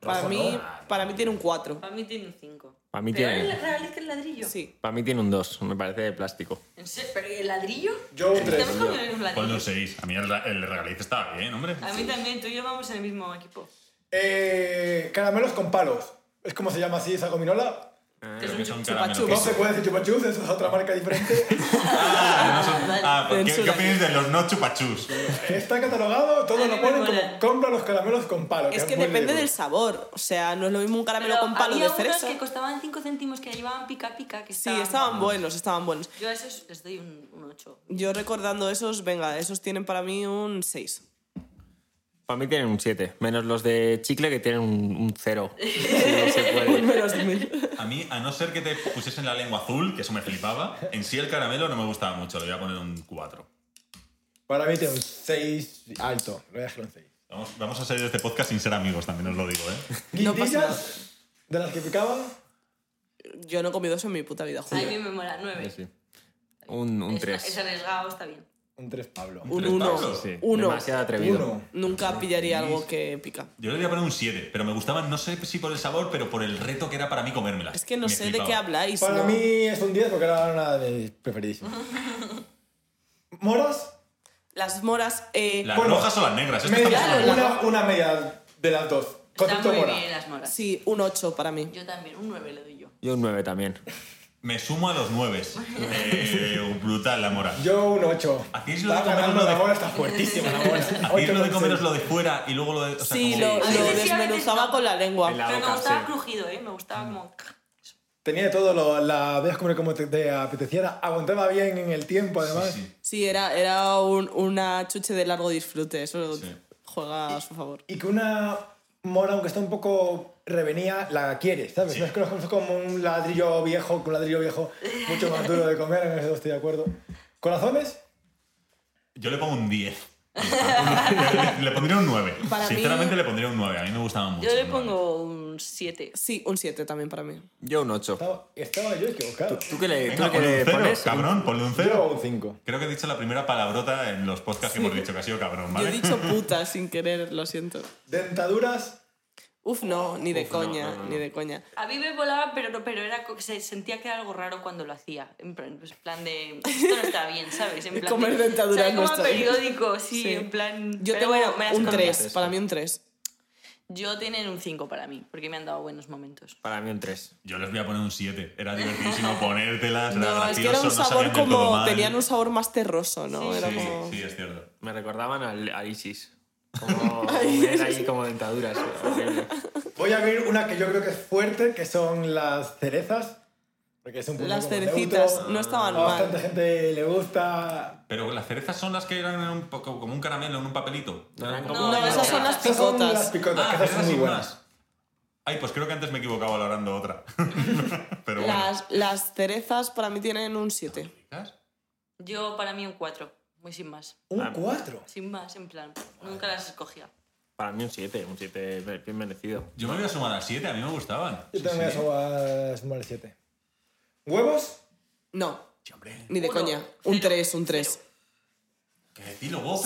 Para Rojo, mí, ¿no? para mí tiene un 4. Para mí tiene un 5. Para mí ¿Pero tiene- el regaliz que el ladrillo? Sí. Para mí tiene un 2, me parece de plástico. ¿En serio? ¿Pero el ladrillo? Yo un tres, Estamos con yo. el Ponle ladrillo. un 6. A mí el, el regaliz estaba bien, hombre. A mí también, tú y yo vamos en el mismo equipo. Eh, caramelos con palos. Es como se llama así esa gominola. Chupa caramelos. No se puede decir chupachus, eso es otra marca diferente. Ah, no son- ah, pues, ¿qué. ¿qué opináis de los no chupachus? Está catalogado, todos lo ponen como compra los caramelos con palos. Es que depende del sabor. O sea, no es lo mismo un caramelo Pero con palo había de unos fresa. que costaban 5 céntimos que llevaban pica pica. Que Sí, estaban buenos, estaban buenos. Yo a esos les doy un, un 8. Yo recordando esos, venga, esos tienen para mí un 6. Para mí tienen un 7. Menos los de chicle que tienen un 0. Si se puede. Menos de mil. A mí, a no ser que te pusiesen la lengua azul, que eso me flipaba, en sí el caramelo no me gustaba mucho. Le voy a poner un 4. Para mí tiene un 6 alto. Lo voy a dejar un 6. Vamos, vamos a salir de este podcast sin ser amigos, también os lo digo, ¿eh? No pasa Guindillas, de las que picaban. Yo no he comido eso en mi puta vida, A Julio. mí me mola 9. Sí. Un, un Es, 3. es arriesgado, está bien. Un 3 Pablo. Un ¿Tres 1. Pablos? Sí, Uno. Demasiado atrevido. Uno. Nunca pillaría algo que pica. Yo le voy a poner un 7, pero me gustaban, no sé si por el sabor, pero por el reto que era para mí comérmelas. Es que no Me sé de flipaba. qué habláis. Para ¿no? mí es un 10 porque era una de mis preferidísimas. ¿Moras? Las moras. eh, ¿Las Bueno, rojas o las negras? Es que Media, Claro, una, una media de las dos. Están Concepto muy mora. bien las moras. Sí, un 8 para mí. Yo también, un 9 le doy yo. Yo un 9 también. Me sumo a los nueve. Eh, brutal la mora. Yo un 8. Hacéis lo de comeros lo de- mora, está fuertísima la mora. Hacéis Ocho lo de comeros lo de fuera y luego lo de. O sea, Sí, como- lo, desmenuzaba no. con la lengua. La Pero me boca, gustaba sí. crujido, ¿eh? Me gustaba como... Tenía de todo, lo, la veías comer como te, te apeteciera, aguantaba bien en el tiempo además. Sí, sí. Sí, era, era un- una chuche de largo disfrute. Eso Sí. juega a su favor. Y que una mora, aunque está un poco revenía, la quieres, ¿sabes? Sí. No es que como un ladrillo viejo, con un ladrillo viejo mucho más duro de comer, en eso estoy de acuerdo. ¿Corazones? Yo le pongo un 10. le, le pondría un 9. Para mí- Sinceramente le pondría un 9. A mí me gustaba mucho. Yo le pongo un 7. Sí, un 7 también para mí. Yo un 8. Estaba, estaba yo equivocado. ¿Tú qué le, tú Venga, qué ponle le un cero, pones? cabrón, ponle un Yo cero. un 5. Creo que he dicho la primera palabrota en los podcasts que hemos dicho, que ha sido cabrón, ¿vale? Yo he dicho puta sin querer, lo siento. Dentaduras, Uf, no, ni de Uf, no, coña, no, no, no. ni de coña. A mí me volaba, pero, no- pero era, se sentía que era algo raro cuando lo hacía. En plan, pues, plan de... Esto no está bien, ¿sabes? En plan Comer de- dentaduras ¿sabes? no como está bien. periódico, sí, Sí. en plan... Yo pero tengo bueno, me un comía. 3, para mí un 3. Yo tienen un 5 para mí, porque me han dado buenos momentos. Para mí un 3. Yo les voy a poner un 7. Era divertidísimo ponértelas, era No, es que era un no sabor todo como. Tenían un sabor más terroso, ¿no? Sí, Era Sí, como. sí, es cierto. Me recordaban al, al ISIS. Como comer ahí como dentaduras. voy a abrir una que yo creo que es fuerte, que son las cerezas. Porque es un punto Las cerecitas neutro. no estaban A bastante mal. gente le gusta. Pero las cerezas son las que eran en un poco, como un caramelo en un papelito. No, No, esas son las Esas son las picotas. picotas, Ah, que esas son muy buenas. más. Ay, pues creo que antes me he equivocado valorando otra. Pero bueno. Las, las cerezas para mí tienen un 7. Yo, para mí, un 4. Muy sin más. Un Ah. 4. Sin más, en plan. Nunca las escogía. Para mí un 7, un 7 bien merecido. Yo me voy a sumar al 7, a mí me gustaban. Yo Sí, también sí. voy a sumar el 7. ¿Huevos? No, Sí, hombre. ni de Uno. coña. Un Cero. 3, un 3.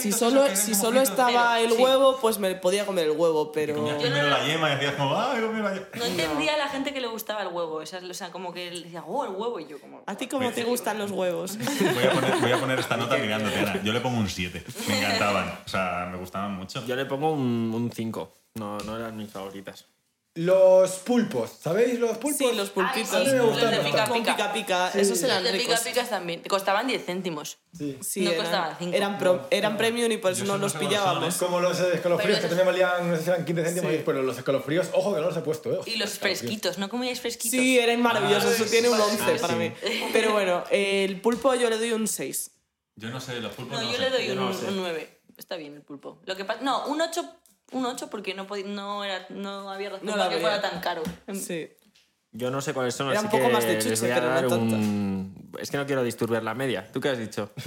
Si solo, si solo estaba el sí. huevo, pues me podía comer el huevo, pero. Yo no primero la- la yema y decías como, ¡ay, he comido la yema! No entendía a la gente que le gustaba el huevo. O sea, o sea, como que decía, oh, el huevo. Y yo, como. ¿A ti cómo te gustan los huevos? Voy a, poner, voy a poner esta nota mirándote, Ana. Yo le pongo un 7. Me encantaban. O sea, me gustaban mucho. Yo le pongo un 5. No, no eran mis favoritas. Los pulpos. ¿Sabéis los pulpos? Sí, los pulpitos. Ay, sí, los de pica pica. pica pica, Sí. esos eran Los de pica picas también. Costaban 10 céntimos. Sí. Sí, No eran, costaban cinco. eran, pro- eran premium y por eso no los pillábamos. ¿eh? Como los escalofríos Pero que también valían, no sé si eran 15 céntimos, Sí. pero los escalofríos, ojo que no los he puesto, ¿eh? Y los fresquitos. ¿No comíais fresquitos? Sí, eran maravillosos, eso tiene un 11 Ah, para sí. mí. Pero bueno, el pulpo yo le doy un 6. Yo no sé, los pulpos No, no yo sé. le doy yo un, un 9. Está bien el pulpo. Lo que pasa. No, un 8. Un 8 porque no, podí- no, era, no había razón No para que fuera tan caro. Sí. Yo no sé cuáles son, Era así un poco que más de les chuche, voy a pero no dar tanto. un... Es que no quiero disturbar la media. ¿Tú qué has dicho?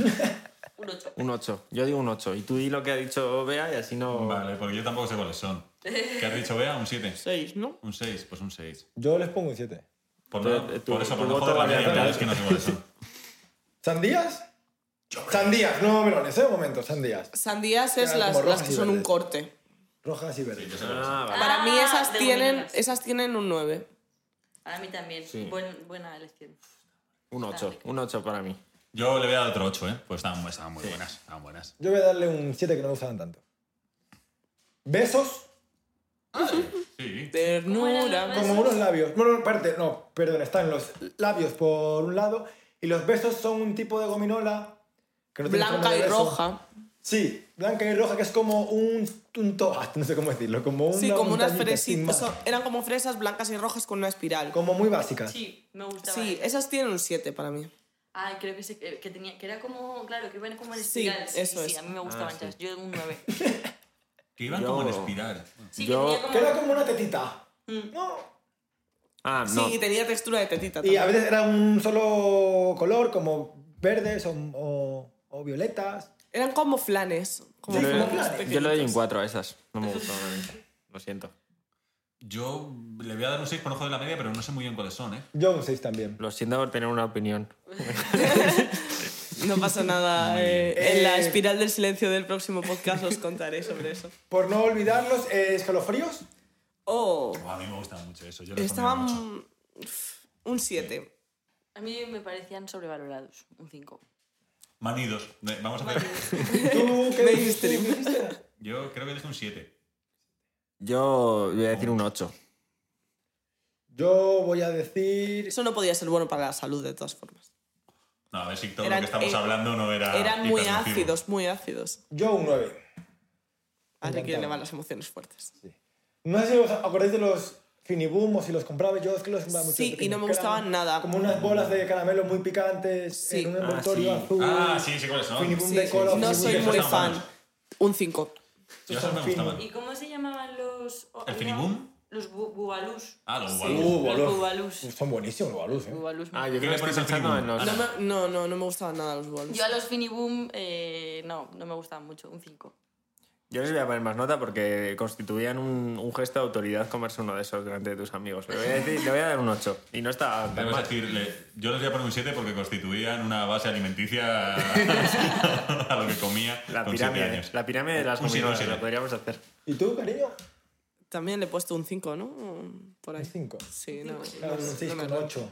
Un 8. Un 8. Yo digo un 8. Y tú di lo que ha dicho Bea y así no... Vale, porque yo tampoco sé cuáles son. ¿Qué has dicho, Bea? ¿Un 7? 6, ¿no? Un 6, pues un 6. Yo les pongo un 7. Por, Tu- no- tu- por eso, tu por no voto joder la vale media, pena. es que no sé cuáles son. ¿Sandías? Sandías, no melones, ¿eh? Un momento, sandías. Sandías es Eran las, como las que y son un verdes. corte. Rojas y verdes. Ah, vale. Para mí Ah, esas de tienen, esas tienen un 9. Para mí también. Sí. Buen- buena elección. Un 8. Un 8 para mí. Yo le voy a dar otro 8, ¿eh? Pues estaban, estaban muy buenas. Estaban buenas. Yo voy a darle un 7 que no me gustaban tanto. Besos, Sí. Ternura. ¿Cómo como unos labios. Bueno, aparte, no, perdón, están los labios por un lado y los besos son un tipo de gominola que no Blanca y beso. roja. Sí, blanca y roja, que es como un, un to- ah, no sé cómo decirlo, como una Sí, como unas fresitas. Eran como fresas blancas y rojas con una espiral. Como muy básicas. Sí, me gustaba. Sí, esas tienen un 7 para mí. Ay, creo que, se- que tenía, que era como, claro, que iban como en Sí, espiral. eso sí, es. a mí me gustaban Ah, sí. esas. Yo un 9. Que iban Yo- como en espiral. Sí, Yo- que tenía como... Que era como una tetita. Mm. No. Ah, no. Sí, tenía textura de tetita Y también. a veces era un solo color, como verdes o, o- o violetas. Eran como flanes. Como Yo, flanes yo le doy un pequeñitos. 4 a esas. No me gustan. Lo siento. Yo le voy a dar un 6 por ojo de la media, pero no sé muy bien cuáles son, ¿eh? Yo un 6 también. Lo siento por tener una opinión. No pasa nada. eh, en la espiral del silencio del próximo podcast os contaré sobre eso. Por no olvidarlos, eh, escalofríos. Oh, Oh, a mí me gusta mucho eso. Yo estaban un 7. A mí me parecían sobrevalorados. Un 5. Manidos. Vamos a ver. ¿Tú qué dijiste? Yo creo que dije un 7. Yo voy a decir un 8. Yo voy a decir. Eso no podía ser bueno para la salud, de todas formas. No, a ver si todo Eran- lo que estamos eh, hablando no era. Eran muy ácidos, muy ácidos. Yo un 9. A Ricky le van las emociones fuertes. No sé si os acordáis de los Finiboom o si los compraba. Yo es que los compraba mucho. Sí, y no me eran gustaban nada. Como unas bolas de caramelo muy picantes Sí. en un Ah, envoltorio sí. azul. Ah, sí, sí, cuáles son. Finiboom Sí, de sí. cola. No soy muy fan. buenos. Un 5. Yo esos me gustaban. ¿Y cómo se llamaban los. ¿El Finiboom? Los bu- bubalús. Ah, los Sí. bubalú. Uh, Los bubalús. Son buenísimos los balús, ¿eh? Bubalús. Ah, yo ¿Qué creo que estoy pones pensando en los... No, no, no, no me gustaban nada los bolos. Yo a los Finiboom, eh, no, no me gustaban mucho. Un 5. Yo les voy a poner más nota porque constituían un, un gesto de autoridad comerse uno de esos delante de tus amigos. Le voy a, decir- le voy a dar un 8. Y no está tan mal. decirle, yo les voy a poner un 7 porque constituían una base alimenticia a lo que comía La con 7 pirámide, años. la pirámide de las siete. lo podríamos hacer. ¿Y tú, cariño? También le he puesto un 5, ¿no? Por ahí. Un 5. Sí, no. Claro, un no me 6,8.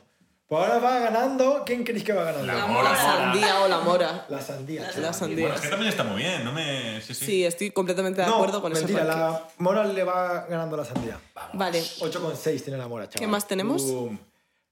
Pues ahora va ganando. ¿Quién creéis que va ganando? La La mora. La sandía o la mora. La sandía. La chaval. sandía. Bueno, es que también está muy bien, no me... Sí, sí. Sí, estoy completamente de No, acuerdo con mentira, ese ranking. la mora le va ganando la sandía. Vale, 8,6 tiene la mora, chaval. ¿Qué más tenemos? Boom.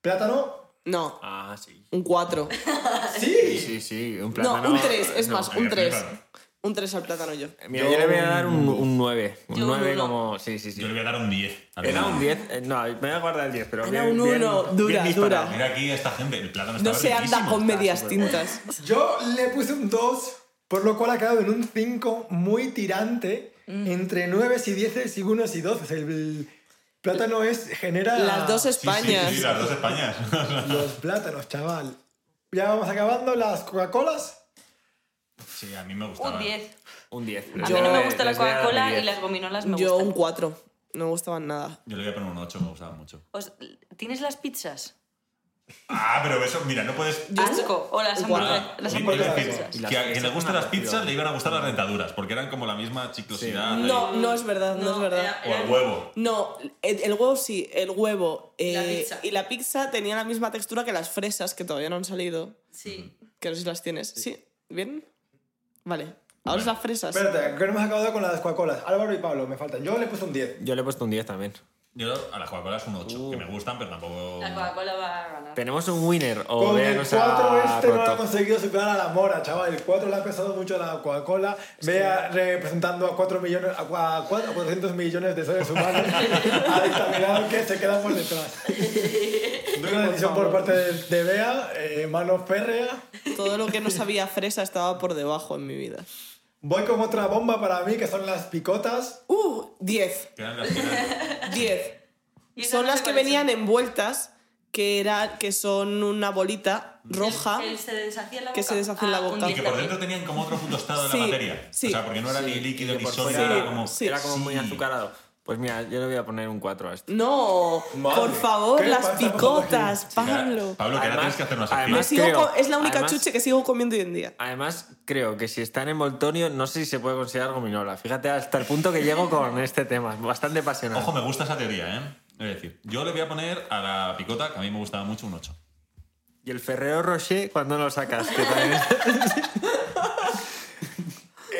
¿Plátano? no, Ah, sí. un 4. Sí. Sí, sí, sí. Un No, plátano... un 3, es no. más, un me 3. flipa. Un 3 al plátano yo. Mira, Yo yo le voy a dar un, un- un 9. Un Yo un 9 uno. como... Sí, sí, sí. Yo le voy a dar un 10. al Era final. un 10. eh, No, me voy a guardar el 10, pero Era bien, un bien- uno, bien dura, disparado. dura. Mira aquí esta gente, el plátano está No se anda riquísimo. con medias súper bueno. tintas. Yo le puse un 2, por lo cual ha quedado en un 5 muy tirante entre 9 y 10 y 1 y 12. El plátano es, genera Las dos Sí, sí, Españas. Sí, sí, las dos Españas. los plátanos, chaval. Ya vamos acabando las Coca-Colas. Sí, a mí me gustaba. Un 10. Un 10. A mí no me gusta la Coca-Cola y 10. las gominolas me Yo gustan. un 4. No me gustaban nada. Yo le voy a poner un 8, me gustaba mucho. Os- ¿Tienes las pizzas? Ah, pero eso, mira, no puedes... Asco. O las, hamburguesas- las Iba a hamburguesas. decir hamburguesas. Y las que a quien le pizzas gusten son las pizzas le iban a gustar las dentaduras, porque eran como la misma chiclosidad. ahí. No, no es verdad, no, es verdad. era- O el huevo. No, el, el huevo sí, el huevo eh, La pizza. y la pizza tenían la misma textura que las fresas, que todavía no han salido. Sí. Que no sé si las tienes. ¿Sí? ¿Bien? Vale. Ahora es las fresas. Espérate, que no hemos acabado con las Coca-Colas. Álvaro y Pablo, me faltan. Yo le puse un 10. Yo le he puesto un 10 también. Yo a las Coca-Cola es un 8, que me gustan, pero tampoco... La Coca-Cola va a ganar. ¿Tenemos un winner o Con el nos 4 ha este no ha conseguido superar a la mora, chaval. El 4 le ha pesado mucho a la Coca-Cola. Vea representando a 4 millones, a, cua- a cuatro- a 400 millones de seres humanos. ha dictaminado que se queda por detrás. Una decisión por parte de, de Bea, eh, mano férrea. Todo lo que no sabía fresa estaba por debajo en mi vida. Voy con otra bomba para mí, que son las picotas. ¡Uh! 10. Que eran las que eran- 10. Y esas Son las que venían son. envueltas, que, era, que son una bolita roja. El- el se deshacía en la que boca. se deshace en la Ah, un. Y que por 10 dentro tenían como otro punto estado de Sí, la materia. sí. O sea, porque no era ni líquido ni por sólido, fuera era como... sí. Era como muy Sí. azucarado. Pues mira, yo le voy a poner un 4 a esto. No, Madre, por favor, ¿qué las picotas, aquí? Pablo. Pablo, que ahora tienes que hacer una además- sigo creo- es la única además- chuche que sigo comiendo hoy en día. Además, creo que si está en envoltorio, no sé si se puede considerar gominola. Fíjate hasta el punto que llego con este tema. Bastante apasionante. Ojo, me gusta esa teoría, ¿eh? Es decir, yo le voy a poner a la picota, que a mí me gustaba mucho, un 8. Y el Ferrero Rocher, cuando lo sacas? Que también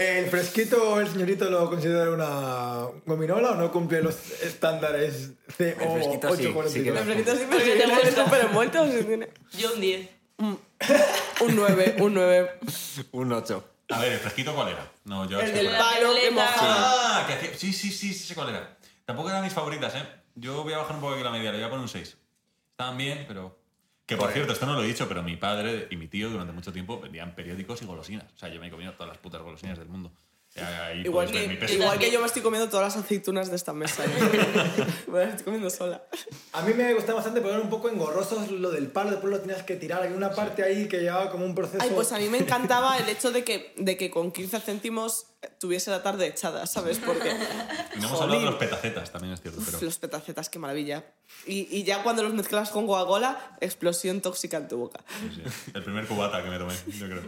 ¿El fresquito, el señorito, lo considera una gominola o no cumple los estándares CO El fresquito sí, 842? sí que El lo- fresquito sí, pero te viene gusta. súper envuelto, si tiene- Yo un 10. Un 9, un 9. un 8. A ver, ¿el fresquito cuál era? No, yo El que- del palo que violeta. mojaba. Ah, que hacía- sí, sí, sí, sí sé cuál era. Tampoco eran mis favoritas, ¿eh? Yo voy a bajar un poco aquí la media, le voy a poner un 6. Estaban bien, pero... Que por cierto, esto no lo he dicho, pero mi padre y mi tío durante mucho tiempo vendían periódicos y golosinas. O sea, yo me he comido todas las putas golosinas del mundo. Ahí Igual mi que, peso. igual que yo me estoy comiendo todas las aceitunas de esta mesa. ¿eh? Me las estoy comiendo sola. A mí me gustaba bastante, pero era un poco engorroso lo del palo, después lo tenías que tirar. Hay una parte ahí que llevaba como un proceso. Ay, pues a mí me encantaba el hecho de que, de que con 15 céntimos tuviese la tarde echada, ¿sabes? Porque Y no hemos hablado de los petacetas, también es cierto. Uf, Pero... los petacetas, qué maravilla. Y, y ya cuando los mezclas con Coca-Cola, explosión tóxica en tu boca. Sí, sí. El primer cubata que me tomé, yo creo.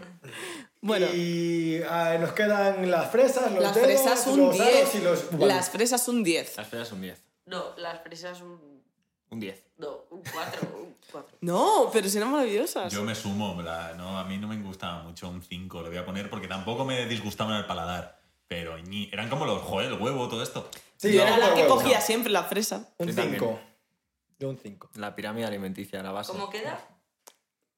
Bueno, Y ah, nos quedan las fresas, los las dedos, fresas un los aros 10. y los... Las fresas un 10. Las fresas un 10. No, las fresas un. Un 10. No, un 4. Un 4. No, pero si eran maravillosas. Yo me sumo, la- no, a mí no me gustaba mucho un 5, le voy a poner porque tampoco me disgustaban el paladar. Pero ñi, eran como los, joder, el huevo, todo esto. Sí, Yo era la que huevo. cogía siempre la fresa. Un Yo también. 5. Yo un 5. La pirámide alimenticia, la base. ¿Cómo queda?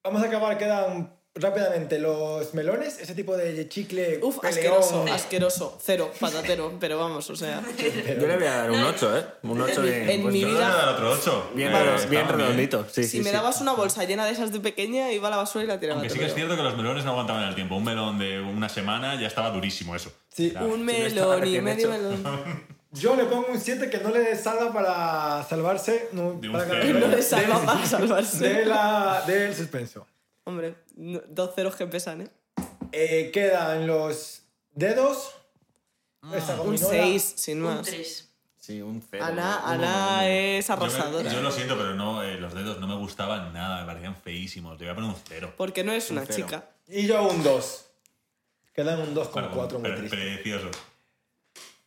Vamos a acabar, quedan rápidamente los melones, ese tipo de chicle Uf, peleón. asqueroso, asqueroso. Cero, patatero, pero vamos, o sea. Yo le voy a dar un 8, ¿eh? Un 8 bien. En mi Yo le voy vida- a dar otro 8. Bien, Eh, está bien redondito. Sí, si sí, me sí. dabas una bolsa llena de esas de pequeña, iba a la basura y la tiraba. Aunque sí que es cierto que los melones no aguantaban el tiempo. Un melón de una semana ya estaba durísimo eso. Sí. Claro. Un no estaba melón y medio hecho. melón. Yo le pongo un 7 que no le salva para salvarse. No, De un para cero. No le salva de- para salvarse. de la, del suspenso. Hombre, no- dos ceros que pesan, ¿eh? Eh, quedan los dedos. esa Un gominola. 6, sin Un más. 3. Sí, un 0. Ana, Ana es Yo, me- arrasadora. yo lo siento, pero no, eh, los dedos no me gustaban nada, me parecían feísimos. Le voy a poner un 0. Porque no es una Un cero. chica. Y yo un 2. Quedan un 2 con Claro, 4 muy pre- triste. preciosos.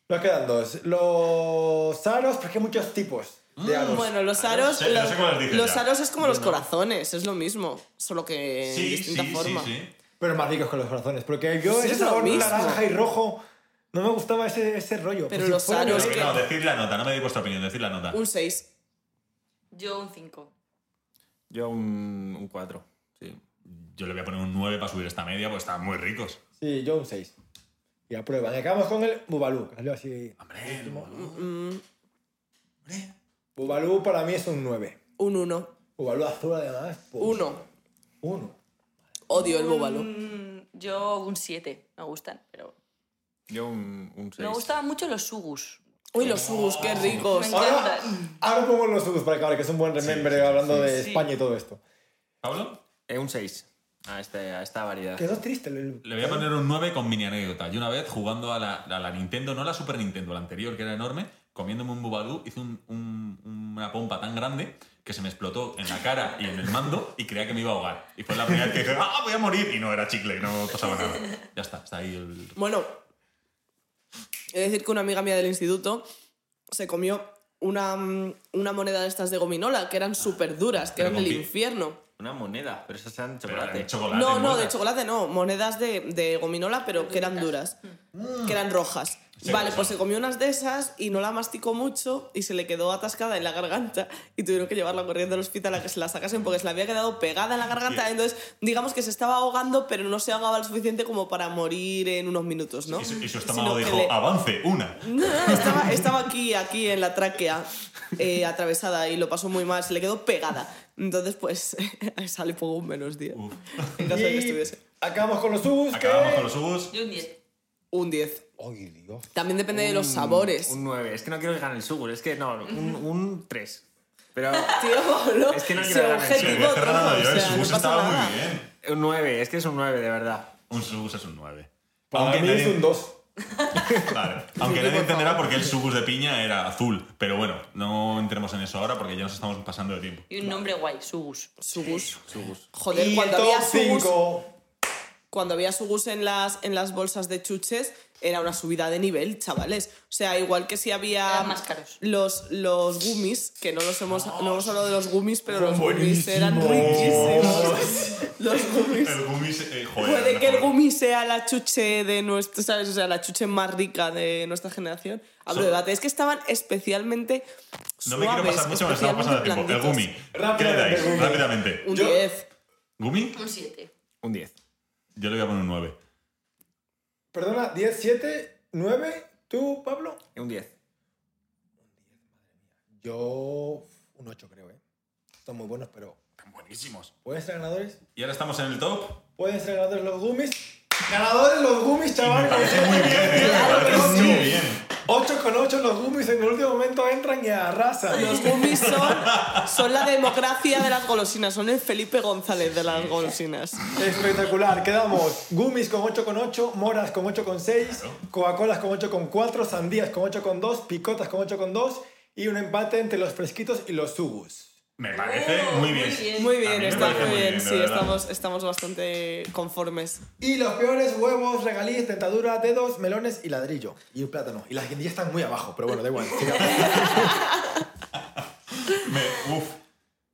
Nos quedan dos. Los aros, porque hay muchos tipos de aros. Bueno, los aros. no sé, no los sé los aros es como los corazones, es lo mismo. Solo que en Sí, distinta sí, forma. sí, sí. Pero más ricos que los corazones. Porque yo Sí, ese es lo sabor mismo. naranja y rojo no me gustaba ese, ese rollo. Pero Pues los aros que no, decid la nota, no me di vuestra opinión, decid la nota. Un 6. Yo un 5. Yo un 4. Sí. Yo le voy a poner un 9 para subir esta media, porque estaban muy ricos. Sí, yo un 6. Y aprueban. Y acabamos con el Bubalú. que salió así. Hombre, Bubalú para mí es un 9. Un 1. Bubalú azul además. pues, 1. Uno. Odio el bóbalo. Mm, Yo un 7. Me gustan, pero. Yo un, un 6. Me gustaban mucho los sugus. Uy, los subus, qué Me ricos. Ahora, encantan. ahora pongo los subos para acabar, que es un buen remember hablando de sí. España y todo esto. ¿Pablo? Eh, un 6. A, este, a esta variedad. Quedó triste. el- Le voy a poner un 9 con mini anécdota. Yo una vez jugando a la, a la Nintendo, no la Super Nintendo, la anterior, que era enorme, comiéndome un Bubadú, hice un- un- una pompa tan grande que se me explotó en la cara y en el mando y creía que me iba a ahogar. Y fue la primera vez que dije, ¡ah, voy a morir! Y no, era chicle, no pasaba nada. Ya está, está ahí el... Bueno, he de decir que una amiga mía del instituto se comió una, mm, una moneda de estas de gominola que eran súper duras, que eran con el pi- infierno. Una moneda, pero esas eran Pero chocolate. chocolate. No, no, de chocolate no, monedas de, de gominola, pero que eran duras, que eran rojas. Sí, vale, pues se comió unas de esas y no la masticó mucho y se le quedó atascada en la garganta y tuvieron que llevarla corriendo al hospital a que se la sacasen porque se le había quedado pegada en la garganta. Entonces, digamos que se estaba ahogando, pero no se ahogaba lo suficiente como para morir en unos minutos, ¿no? Y su, y su estómago dijo, le- avance, una. no, estaba, estaba aquí, aquí en la tráquea, eh, atravesada y lo pasó muy mal, se le quedó pegada. Entonces, pues, a esa le pongo un menos 10. En caso de que Y estuviese. acabamos con los subos. Acabamos que... con los subos. Yo un 10. Un 10. Ay, Dios. También depende de los sabores. Un 9. Es que no quiero que gane el Sugur, es que no, un, un 3. Pero Tío, no, Es que no quiero objetivo voy a cerrar otro, nada, o yo, el sea, no subus pasa estaba nada. muy bien. un 9, es que es un 9, de verdad. Un subus es un 9. Para Aunque mí es nadie- un 2. Vale. Aunque nadie entenderá por qué el subus de piña era azul. Pero bueno, no entremos en eso ahora porque ya nos estamos pasando de tiempo. Y un nombre guay, sugus. Sugus. Joder, y cuando top había sugus, 5. Cuando había sugus en las, en las bolsas de chuches, era una subida de nivel, chavales. O sea, igual que si había Eran más caros. los, los gummies, que no los hemos, no hemos hablado de los gummies, pero los gummies eran riquísimos. los gummies. El eh, joder, Puede que el gummy sea la chuche de nuestro, ¿sabes? O sea, la chuche más rica de nuestra generación. Hablo de debate. Es que estaban especialmente No me quiero suaves, pasar mucho, me estamos pasando tiempo. El gummy. ¿Qué le dais? Rápidamente. Un Yo- 10. ¿Gummy? Un 7. Un 10. Yo le voy a poner un 9. Perdona, 10, 7, 9. ¿Tú, Pablo? Un 10. Yo. Un 8, creo, ¿eh? Están muy buenos, pero. Están buenísimos. ¿Pueden ser ganadores? Y ahora estamos en el top. ¿Pueden ser ganadores los gummies? ¡Ganadores los gummies, Me chaval! parece muy bien. Me parece muy bien. 8 con 8 los gummies en el último momento entran y arrasan. Los gummies son, son la democracia de las golosinas, son el Felipe González de las golosinas. Espectacular, quedamos gummies con 8 con 8, moras con 8 con 6, Claro. Coca-Colas con 8 con 4, sandías con 8 con 2, picotas con 8 con 2 y un empate entre los fresquitos y los sugus. Me parece Oh, muy muy bien. Muy bien, está muy bien, sí, estamos, estamos bastante conformes. Y los peores huevos, regaliz, dentadura, dedos, melones y ladrillo. Y un plátano. Y las guindillas están muy abajo, pero bueno, da igual. sigamos. Me- uf.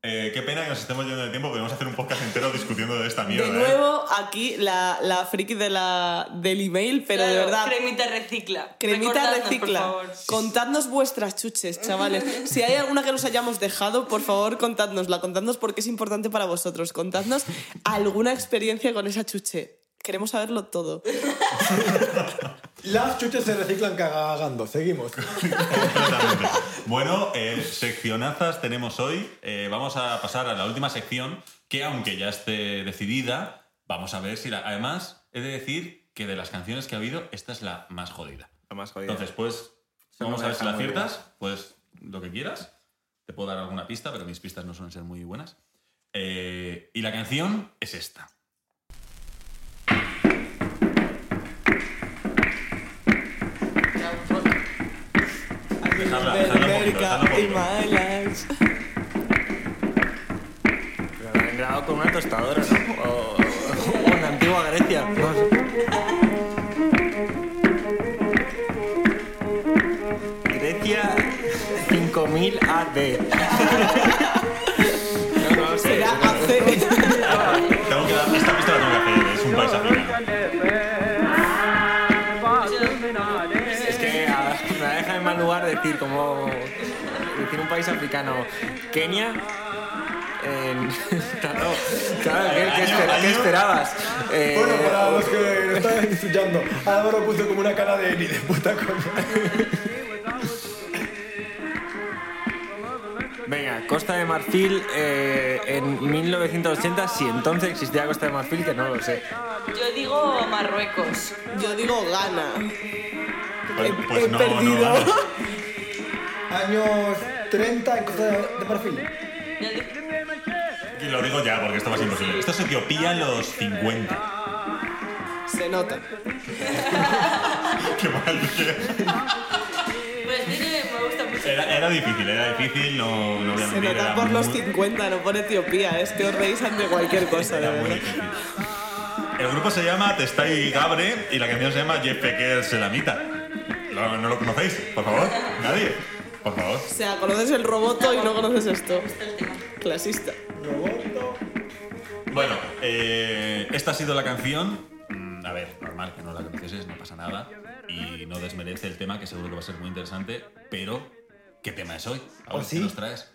Eh, qué pena que nos estemos yendo de tiempo, podemos hacer un podcast entero discutiendo de esta mierda. De ¿eh? nuevo, aquí la, la friki de la, del email, pero de Claro, verdad. Cremita recicla. Cremita Recordadnos, recicla. Por favor. Contadnos vuestras chuches, chavales. Si hay alguna que nos hayamos dejado, por favor, contádnosla. Contadnos porque es importante para vosotros. Contadnos alguna experiencia con esa chuche. Queremos saberlo todo. Las chuches se reciclan cagando. Seguimos. Completamente. Bueno, eh, seccionazas tenemos hoy. Eh, vamos a pasar a la última sección, que aunque ya esté decidida, vamos a ver si la... Además, he de decir que de las canciones que ha habido, esta es la más jodida. La más jodida. Entonces, pues, Eso vamos no a ver si la aciertas. Pues lo que quieras. Te puedo dar alguna pista, pero mis pistas no suelen ser muy buenas. Eh, y la canción es esta. Dejadla, dejadla un poquito, un in my life. Pero lo han grabado con una tostadora, ¿no? O, o en la antigua Grecia. no sé. Grecia 5000 AD. No, no. Será hace. Decir como decir un país africano. Kenia. En... Claro, claro, ¿qué, qué espera- qué esperabas? Eh, Bueno, para los que lo están escuchando, Álvaro puso como una cara de ni de puta coña. Venga, Costa de Marfil eh, en 1980, si entonces existía Costa de Marfil, que no lo sé. Yo digo Marruecos. Yo digo gana. Pues, He- pues he no, perdido. no. Años 30 en Costa de de Y lo digo ya porque esto va a ser imposible. Esto es Etiopía en los 50. Se nota. Qué mal. Pues tiene, me gusta mucho. Era, era difícil, era difícil, no, no voy a Se mentir. nota era por los muy- 50, no por Etiopía. Es que os reís ante cualquier cosa, de Era muy verdad. difícil. El grupo se llama Testai Gabre y la canción se llama Jeff Pecker Selamita. ¿No, ¿No lo conocéis? Por favor. ¿Nadie? Por favor. O sea, conoces el roboto y no conoces esto. Clasista. Bueno, eh, esta ha sido la canción. Mm, A ver, normal que no la conocieses, no pasa nada. Y no desmerece el tema, que seguro que va a ser muy interesante. Pero, ¿qué tema es hoy? ¿Oh, Ahora, sí? ¿qué nos traes?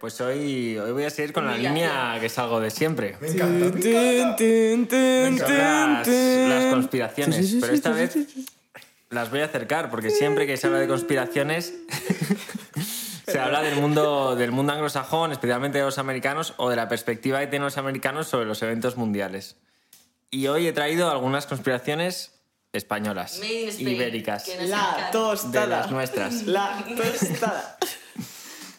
Pues hoy, hoy voy a seguir con la línea que salgo de siempre. Me encanta. Tun, Son las, las conspiraciones, pero esta vez las voy a acercar porque siempre que se habla de conspiraciones se habla del mundo del mundo anglosajón, especialmente de los americanos o de la perspectiva que tienen los americanos sobre los eventos mundiales. Y hoy he traído algunas conspiraciones españolas, ibéricas, La tostada. de las nuestras. La tostada.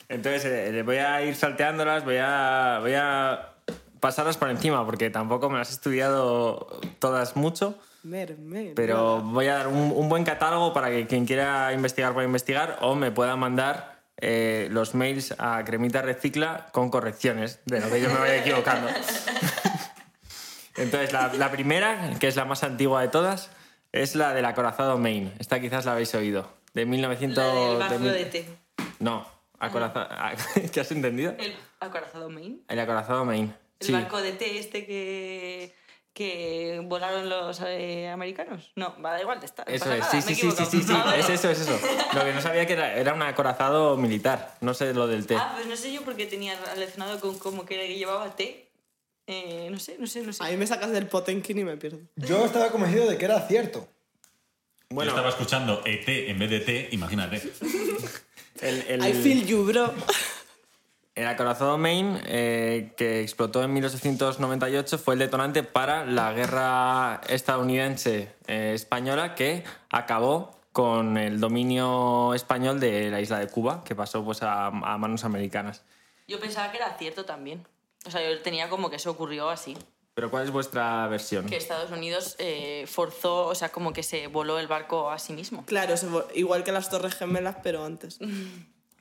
Entonces eh, le voy a ir salteándolas, voy a, voy a pasarlas por encima porque tampoco me las he estudiado todas mucho. Mer, mer, Pero voy a dar un, un buen catálogo para que quien quiera investigar pueda investigar o me pueda mandar eh, los mails a Cremita Recicla con correcciones de lo que yo me vaya equivocando. Entonces, la, la primera, que es la más antigua de todas, es la del acorazado Maine. Esta quizás la habéis oído. De 1900... La del barco mil- de té. No, acorazado... ¿Qué has entendido? El acorazado Maine. El acorazado Maine. El Sí. barco de té este que, que volaron los eh, americanos. No, va, da igual de estar. no Eso es, nada, sí, sí, sí, sí, sí, sí, Ah, es eso, es eso. Lo que no sabía que era, era un acorazado militar, no sé lo del té. Ah, pues no sé yo porque tenía relacionado con como que llevaba té. Eh, no sé, no sé, no sé. A mí me sacas del Potenkin y me pierdo. Yo estaba convencido de que era cierto. Yo estaba escuchando ET en vez de T, imagínate. el, el- I feel you, bro. El acorazado Maine, eh, que explotó en 1898, fue el detonante para la guerra estadounidense-española que acabó con el dominio español de la isla de Cuba, que pasó pues, a, a manos americanas. Yo pensaba que era cierto también. O sea, yo tenía como que eso ocurrió así. Pero ¿cuál es vuestra versión? Que Estados Unidos eh, forzó, o sea, como que se voló el barco a sí mismo. Claro, igual que las Torres Gemelas, pero antes.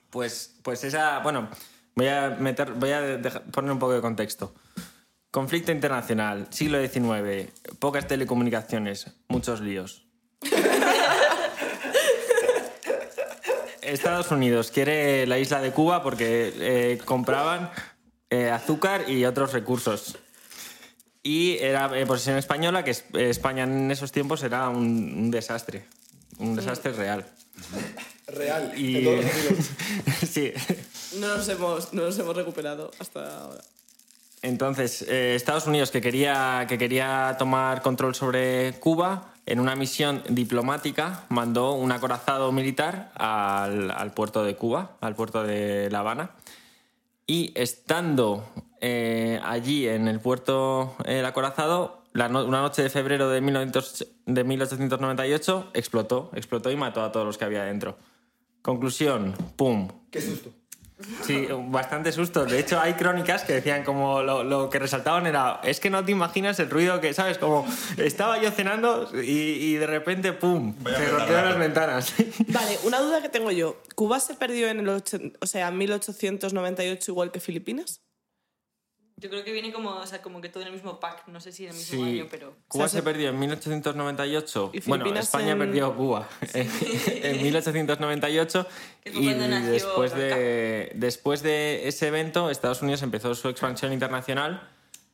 Pues, pues esa, bueno, voy a meter, voy a poner un poco de contexto. Conflicto internacional, siglo XIX, pocas telecomunicaciones, muchos líos. Estados Unidos quiere la isla de Cuba porque eh, compraban eh, azúcar y otros recursos. Y era eh, posesión española, que es- España en esos tiempos era un, un desastre. Un desastre real. Real. Y- en todos los sentidos. sí. No nos hemos, no nos hemos recuperado hasta ahora. Entonces, eh, Estados Unidos, que quería, que quería tomar control sobre Cuba, en una misión diplomática mandó un acorazado militar al, al puerto de Cuba, al puerto de La Habana. Y estando eh, allí en el puerto el acorazado, la no- una noche de febrero de, 1900 de 1898 explotó, explotó y mató a todos los que había dentro. Conclusión, ¡pum! Qué susto. Sí, bastante susto. De hecho, hay crónicas que decían como lo, lo que resaltaban era, es que no te imaginas el ruido que, ¿sabes? Como estaba yo cenando y, y de repente, ¡pum! Se rompieron las ventanas. Vale, una duda que tengo yo. ¿Cuba se perdió en el ocho- o sea, 1898 igual que Filipinas? Yo creo que viene como, o sea, como que todo en el mismo pack. No sé si en el mismo Sí, año, pero. Cuba O sea, se perdió en 1898. ¿Y Bueno, España en- perdió Cuba en 1898 Que fue y nació después de, después de ese evento Estados Unidos empezó su expansión internacional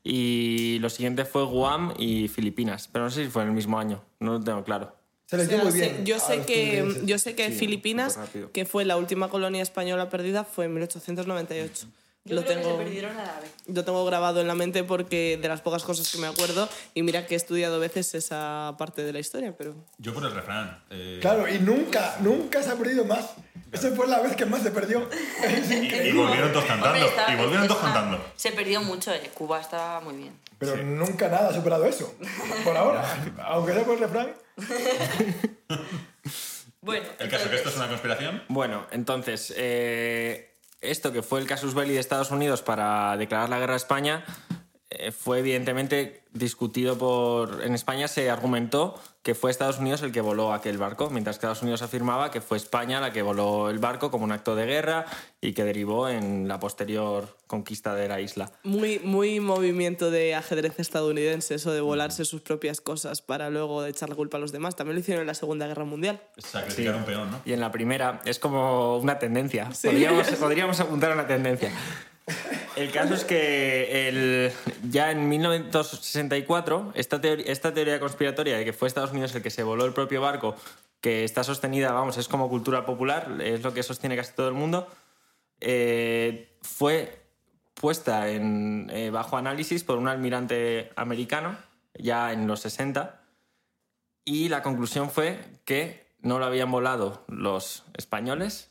y lo siguiente fue Guam y Filipinas, pero no sé si fue en el mismo año, no lo tengo claro. Se O les dio sea, muy bien. yo sé que yo sé que Sí, Filipinas, que fue la última colonia española perdida, fue en 1898. Yo lo creo tengo que se perdieron a la vez. lo tengo grabado en la mente porque de las pocas cosas que me acuerdo y mira que he estudiado veces esa parte de la historia, pero Yo por el refrán. eh, Claro, y nunca, nunca se ha perdido más. Esa fue la vez que más se perdió. Y, volvieron todos cantando. Hombre, estaba- y volvieron todos cantando. Se perdió mucho, eh. Cuba estaba muy bien. Pero Sí. nunca nada ha superado eso. Por ahora. Aunque sea por el refrán. Bueno, El caso que esto es una conspiración. Bueno, entonces, eh, esto que fue el casus belli de Estados Unidos para declarar la guerra a España fue evidentemente discutido por... En España se argumentó que fue Estados Unidos el que voló aquel barco, mientras que Estados Unidos afirmaba que fue España la que voló el barco como un acto de guerra y que derivó en la posterior conquista de la isla. muy muy movimiento de ajedrez estadounidense eso de volarse sus propias cosas para luego echar la culpa a los demás. También lo hicieron en la Segunda Guerra Mundial. Sacrificar un peón, ¿no? Y en la primera es como una tendencia. Podríamos, podríamos apuntar a una tendencia. El caso es que ya en 1964, esta, teori- esta teoría conspiratoria de que fue Estados Unidos el que se voló el propio barco, que está sostenida, vamos, es como cultura popular, es lo que sostiene casi todo el mundo, eh, fue puesta en, eh, bajo análisis por un almirante americano ya en los 60 y la conclusión fue que no lo habían volado los españoles,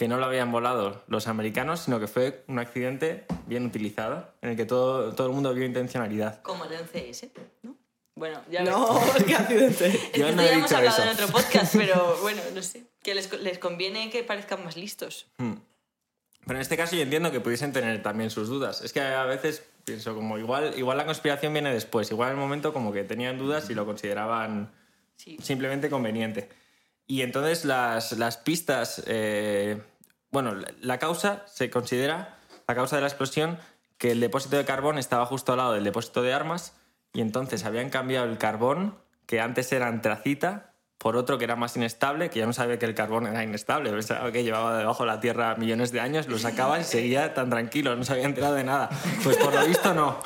que no lo habían volado los americanos, sino que fue un accidente bien utilizado, en el que todo, todo el mundo vio intencionalidad. como el 11S, ¿no? Bueno, ya No, qué accidente. Es Yo que no he ya hemos dicho hablado eso. en otro podcast, pero bueno, no sé. Que les, les conviene que parezcan más listos. Pero en este caso yo entiendo que pudiesen tener también sus dudas. Es que a veces pienso como igual, igual la conspiración viene después, igual en el momento como que tenían dudas y lo consideraban Sí. simplemente conveniente. Y entonces las, las pistas, eh, bueno, la, causa se considera, la causa de la explosión, que el depósito de carbón estaba justo al lado del depósito de armas y entonces habían cambiado el carbón, que antes era antracita, por otro que era más inestable, que ya no sabía que el carbón era inestable, pensaba que llevaba debajo de la tierra millones de años, lo sacaba y seguía tan tranquilo, no se había enterado de nada. Pues por lo visto no.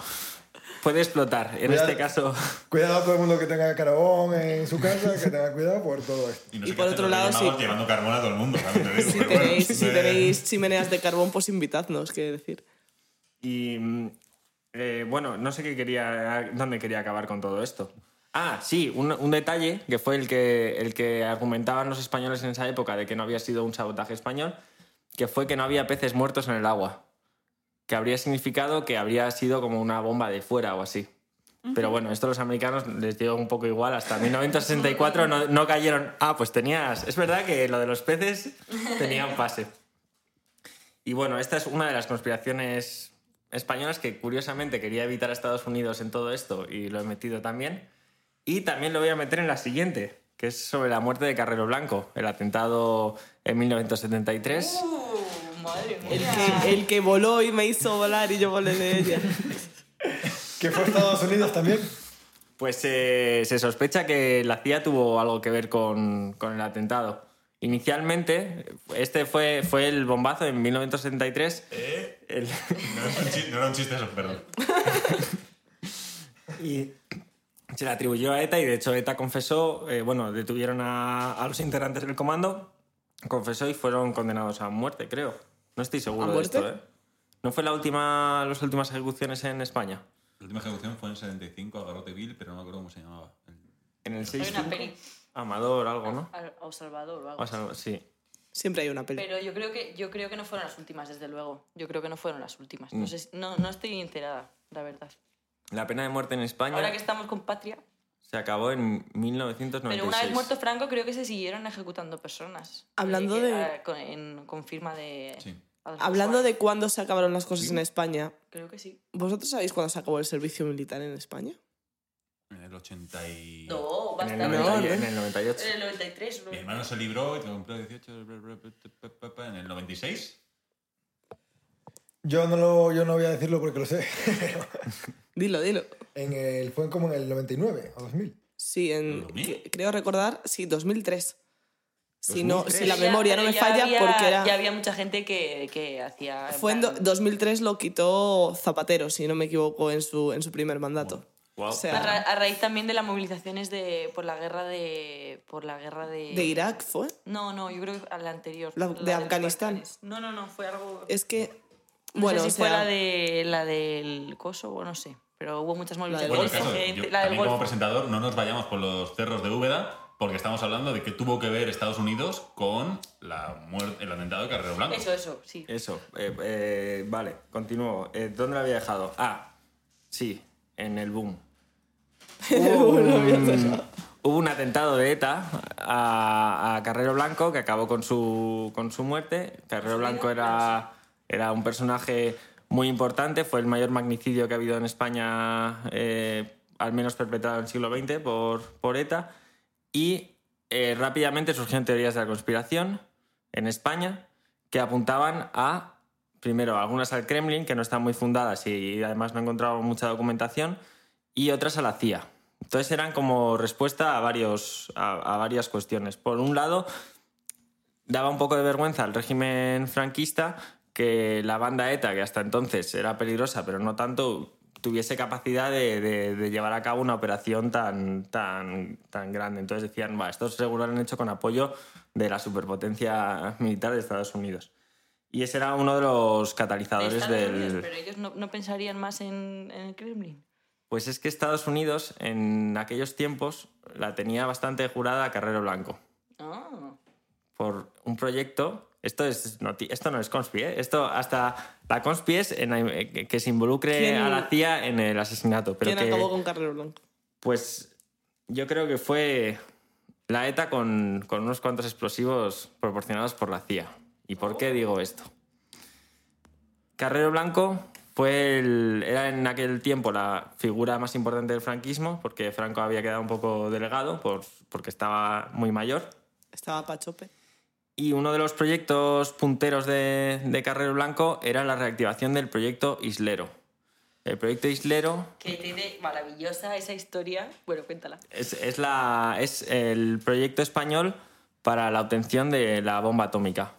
Puede explotar. En Cuidado. este caso... Cuidado a todo el mundo que tenga carbón en su casa, que tenga cuidado por todo esto. Y, no Y sé por otro lado, sí. Llevando carbón a todo el mundo, ¿sabes? Te digo, Si bueno, si eh, tenéis chimeneas de carbón, pues invitadnos, qué decir. Y mm, eh, bueno, no sé qué quería, dónde quería acabar con todo esto. Ah, sí, un, un detalle que fue el que, el que argumentaban los españoles en esa época de que no había sido un sabotaje español, que fue que no había peces muertos en el agua, que habría significado que habría sido como una bomba de fuera o así. Pero bueno, esto a los americanos les dio un poco igual. Hasta 1964 no, no cayeron. Ah, pues tenías. Es verdad que lo de los peces tenía un pase. Y bueno, esta es una de las conspiraciones españolas que curiosamente quería evitar a Estados Unidos en todo esto y lo he metido también. Y también lo voy a meter en la siguiente, que es sobre la muerte de Carrero Blanco, el atentado en 1973. Uh, madre El mía. que, el que voló y me hizo volar y yo volé de ella. Que fue Estados Unidos también. Pues eh, se sospecha que la CIA tuvo algo que ver con, con el atentado. Inicialmente, este fue, fue el bombazo en 1973. El- No, es un chiste, no era un chiste eso, perdón. y se le atribuyó a ETA y de hecho ETA confesó, eh, bueno, detuvieron a, a los integrantes del comando, confesó y fueron condenados a muerte, creo. No estoy seguro ¿A de esto, ¿eh? ¿No fue la última, las últimas ejecuciones en España? La última ejecución fue en 75 a Garroteville, pero no me acuerdo cómo se llamaba. En el Hay 6 una peli. Amador, algo, ¿no? O Salvador o algo. O sí. Siempre hay una peli. Pero yo creo que yo creo que no fueron las últimas, desde luego. Yo creo que no fueron las últimas. Mm. No, sé, si- no, no estoy enterada, la verdad. La pena de muerte en España Ahora que estamos con Patria. Se acabó en 1996. Pero una vez muerto Franco, creo que se siguieron ejecutando personas. Hablando Eh, de- ah, Con, en- con firma de. Sí. Hablando de cuándo se acabaron las cosas en España, Creo que sí. ¿vosotros sabéis cuándo se acabó el servicio militar en España? En el 80 y... No, en el, bastante. 90 No, en el 98. En el 93. ¿no? Mi hermano se libró y lo compró 18 en el 96. Yo no, lo, yo no voy a decirlo porque lo sé. Dilo, dilo. en el, fue como en el 99 o 2000. Sí, en, ¿2000? que- creo recordar, sí, 2003. Si, no, 2003. si la Pero ya- memoria no me falla, había- porque era... Ya había mucha gente que, que hacía. Fue en do- 2003 lo quitó Zapatero, si no me equivoco, en su, en su primer mandato. Wow. O A, sea, ra- a raíz también de las movilizaciones de, por la guerra de. Por la guerra de. de Irak fue. No, no, yo creo que a la anterior. La- la de Afganistán. No, no, no, fue algo. Es que, No bueno, sé o si fue sea, la, de, la del Kosovo, no sé. Pero hubo muchas del movilizaciones. Bueno, caso, yo la del también como presentador no nos vayamos por los cerros de Úbeda porque estamos hablando de que tuvo que ver Estados Unidos con la muerte, el atentado de Carrero Blanco. Eso, eso, sí. Eso, eh, eh, vale, continúo. Eh, ¿Dónde lo había dejado? Ah, sí, en el boom. Hubo un, hubo un atentado de ETA a, a Carrero Blanco que acabó con su, con su muerte. Carrero Blanco era, era un personaje muy importante, fue el mayor magnicidio que ha habido en España, eh, al menos perpetrado en el siglo XX por, por ETA. Y eh, rápidamente surgieron teorías de la conspiración en España que apuntaban a, primero, algunas al Kremlin, que no están muy fundadas y además no he encontrado mucha documentación, y otras a la CIA. Entonces eran como respuesta a, varios, a, a varias cuestiones. Por un lado, daba un poco de vergüenza al régimen franquista que la banda ETA, que hasta entonces era peligrosa, pero no tanto, tuviese capacidad de, de- de llevar a cabo una operación tan, tan, tan grande. Entonces decían, va, esto seguro lo han hecho con apoyo de la superpotencia militar de Estados Unidos. Y ese era uno de los catalizadores del... Unidos, pero ellos no, no pensarían más en, en el Kremlin. Pues es que Estados Unidos en aquellos tiempos la tenía bastante jurada a Carrero Blanco Ah. por un proyecto. Esto, es noti- esto no es conspi, ¿eh? Esto hasta la conspi es en- eh, que se involucre ¿Quién- a la CIA en el asesinato. Pero ¿quién que, acabó con Carrero Blanco? Pues yo creo que fue la ETA con, con unos cuantos explosivos proporcionados por la CIA. ¿Y por qué digo esto? Carrero Blanco fue el- era en aquel tiempo la figura más importante del franquismo, porque Franco había quedado un poco delegado por, porque estaba muy mayor. Estaba Pachope. Y uno de los proyectos punteros de, de Carrero Blanco era la reactivación del proyecto Islero. El proyecto Islero Que tiene maravillosa esa historia. Bueno, cuéntala. Es, es la, es el proyecto español para la obtención de la bomba atómica.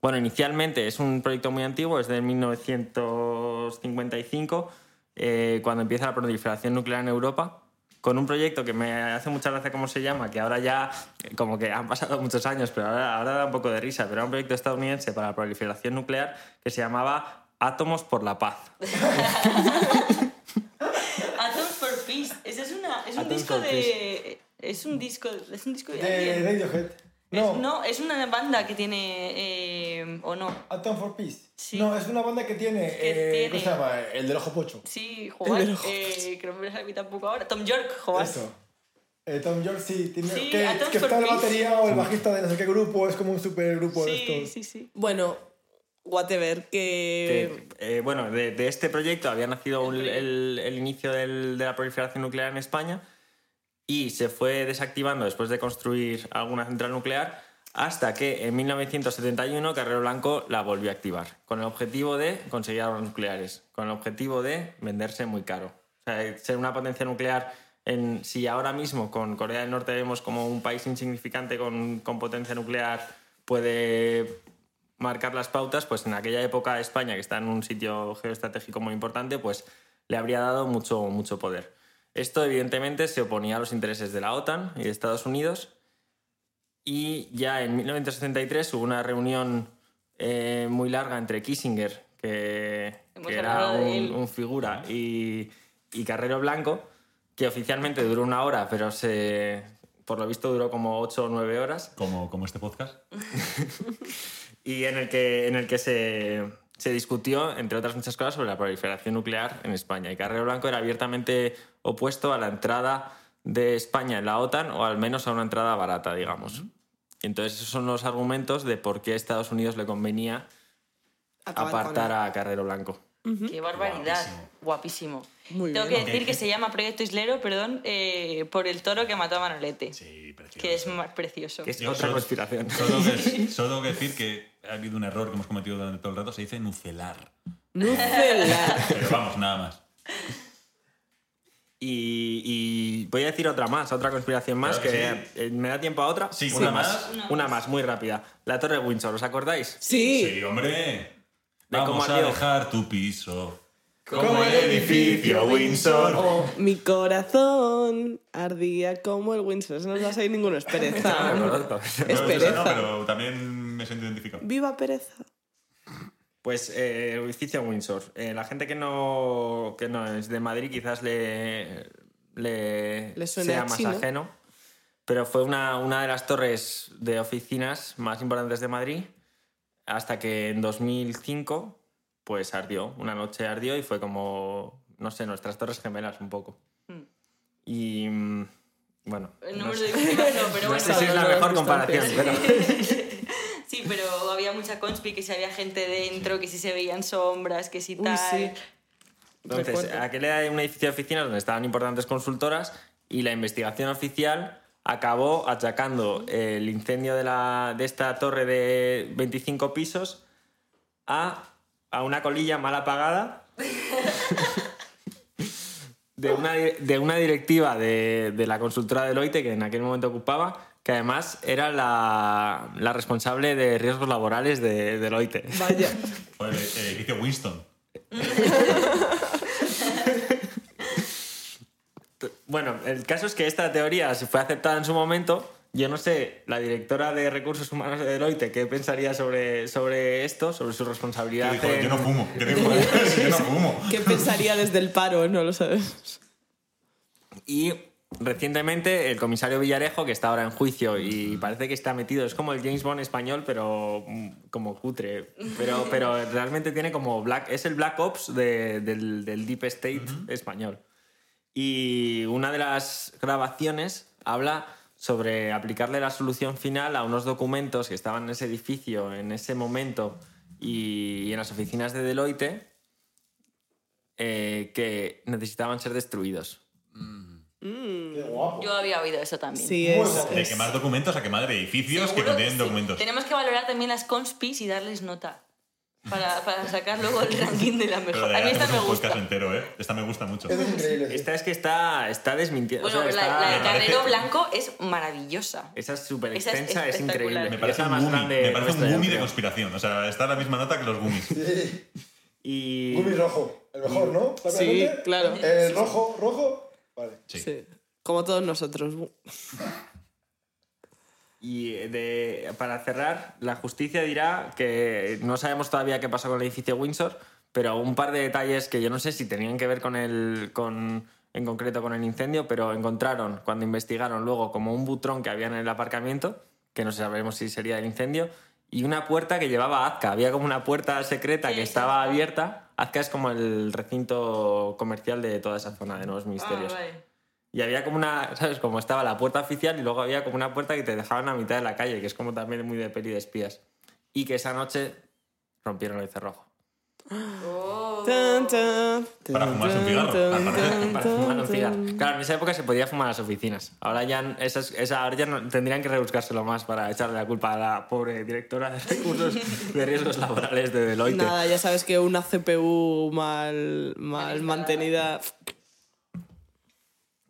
Bueno, inicialmente es un proyecto muy antiguo, es de 1955, eh, cuando empieza la proliferación nuclear en Europa, con un proyecto que me hace mucha gracia cómo se llama, que ahora ya eh, como que han pasado muchos años, pero ahora, ahora da un poco de risa, pero era un proyecto estadounidense para la proliferación nuclear que se llamaba Átomos por la Paz. Atoms for Peace. Ese es, una, es un Atoms disco for de. Es un disco, es un disco de. De. Radiohead. Es- No, no, es una banda que tiene. eh, ¿O no? Atom for Peace. Sí. No, es una banda que tiene. Que eh, tiene- ¿Cómo se llama? El del ojo pocho. Sí, joder. El de los Eh, que no me sale a mí tampoco ahora. Tom York, joder. Eso. Eh, Tom York sí, tiene, Sí, que, Atom que for está la Peace. batería o el bajista de no sé qué grupo, es como un supergrupo de Sí, estos. sí, sí. Bueno, whatever, que... que, eh, bueno, de, de este proyecto había nacido un- el, el inicio del- de la proliferación nuclear en España y se fue desactivando después de construir alguna central nuclear hasta que en 1971 Carrero Blanco la volvió a activar con el objetivo de conseguir armas nucleares, con el objetivo de venderse muy caro. O ser una potencia nuclear En, si ahora mismo con Corea del Norte vemos como un país insignificante con, con potencia nuclear puede marcar las pautas, pues en aquella época España, que está en un sitio geoestratégico muy importante, pues le habría dado mucho, mucho poder. Esto evidentemente se oponía a los intereses de la OTAN y de Estados Unidos y ya en 1973 hubo una reunión eh, muy larga entre Kissinger, que, que era un, un figura, y, y Carrero Blanco, que oficialmente duró una hora, pero se, por lo visto duró como 8 o 9 horas, Como, como este podcast. y en el que, en el que se, se discutió, entre otras muchas cosas, sobre la proliferación nuclear en España. Y Carrero Blanco era abiertamente opuesto a la entrada de España en la OTAN, o al menos a una entrada barata, digamos. Y entonces esos son los argumentos de por qué a Estados Unidos le convenía Acabar apartar a Carrero Blanco. Qué barbaridad. Guapísimo. Muy Tengo bien. que decir que se llama Proyecto Islero, perdón, eh, por el toro que mató a Manolete. Sí, precioso. Que es más precioso. Que es Yo otra solo- conspiración. Solo tengo, que, solo tengo que decir que ha habido un error que hemos cometido durante todo el rato. Se dice nucelar. Nucelar. Pero vamos, nada más. Y, y voy a decir otra más, otra conspiración más, Claro que, que eh, me da tiempo a otra. Sí, una una más. más. Una más, muy rápida. La Torre Windsor, ¿os acordáis? Sí. Sí, hombre. De cómo Vamos a dejar tu piso. Como el edificio Windsor. Oh, mi corazón ardía como el Windsor. No os va a salir ninguno. Es pereza. Es pereza. no, pero también me siento identificado. Viva pereza. Pues eh, el edificio Windsor. Eh, la gente que no, que no es de Madrid quizás le, le, Le sea a más chino. ajeno, pero fue una, una de las torres de oficinas más importantes de Madrid hasta que en 2005 pues ardió. Una noche ardió y fue como, no sé, nuestras torres gemelas un poco. Hmm. Y mm, bueno, El no sé, de no, pero no bueno. sé si es la mejor comparación, pero... Pero había mucha conspi, que si había gente dentro, que si se veían sombras, que si Uy, tal. sí. Entonces, aquel era un edificio de oficinas donde estaban importantes consultoras y la investigación oficial acabó achacando el incendio de, la, de esta torre de 25 pisos a, a una colilla mal apagada de una, de una directiva de, de la consultora Deloitte que en aquel momento ocupaba, que además era la, la responsable de riesgos laborales de Deloitte. Vaya. Fue el, el edificio Winston. Bueno, el caso es que esta teoría se fue aceptada en su momento. Yo no sé, la directora de recursos humanos de Deloitte, qué pensaría sobre, sobre esto, sobre su responsabilidad. Dijo, en- yo no fumo. Dijo, yo no fumo. ¿Qué pensaría desde el paro? No lo sabes. Y recientemente el comisario Villarejo, que está ahora en juicio y parece que está metido, es como el James Bond español, pero mm, como cutre. Pero, pero realmente tiene como Black. Es el Black Ops de- del, del Deep State español. Y una de las grabaciones habla sobre aplicarle la solución final a unos documentos que estaban en ese edificio en ese momento y, y en las oficinas de Deloitte eh, que necesitaban ser destruidos. Qué guapo. Yo había oído eso también. Sí, es. guapo. De es- quemar documentos a quemar edificios que contienen sí. documentos. Tenemos que valorar también las conspis y darles nota. Para, para sacar luego el ranking de la Pero mejor. de A mí esta me gusta. entero, ¿eh? Esta me gusta mucho. Es increíble. sí. Esta es que está, está desmintiendo. Bueno, o sea, la, está- la de Carrero Blanco es maravillosa. Esa es súper es extensa, es, espectacular. increíble. Me parece es un gumi. Me parece un gumi de conspiración. O sea, está a la misma nota que los gummies. Y, Gumi rojo. El mejor, ¿no? Sí, claro. El rojo, rojo. Vale. Sí. Sí. Como todos nosotros. y de, para cerrar, la justicia dirá que no sabemos todavía qué pasó con el edificio Windsor, pero un par de detalles que yo no sé si tenían que ver con el, con, en concreto con el incendio, pero encontraron cuando investigaron luego como un butrón que había en el aparcamiento, que no sabemos si sería del incendio, y una puerta que llevaba a Azca. Había como una puerta secreta Sí, que estaba sí. abierta. Azca es como el recinto comercial de toda esa zona de Nuevos Ministerios. Ah, vale. Y había como una, ¿sabes? Como estaba la puerta oficial y luego había como una puerta que te dejaban a mitad de la calle, que es como también muy de peli de espías. Y que esa noche rompieron el cerrojo. Oh. Tan, tan, Para fumarse un cigarro, Para fumar un cigarro. Claro, en esa época se podía fumar en las oficinas. Ahora ya, esas, esa, ahora ya no- tendrían que rebuscárselo más para echarle la culpa a la pobre directora de recursos de riesgos laborales de Deloitte. Nada, ya sabes que una CPU mal, mal mantenida.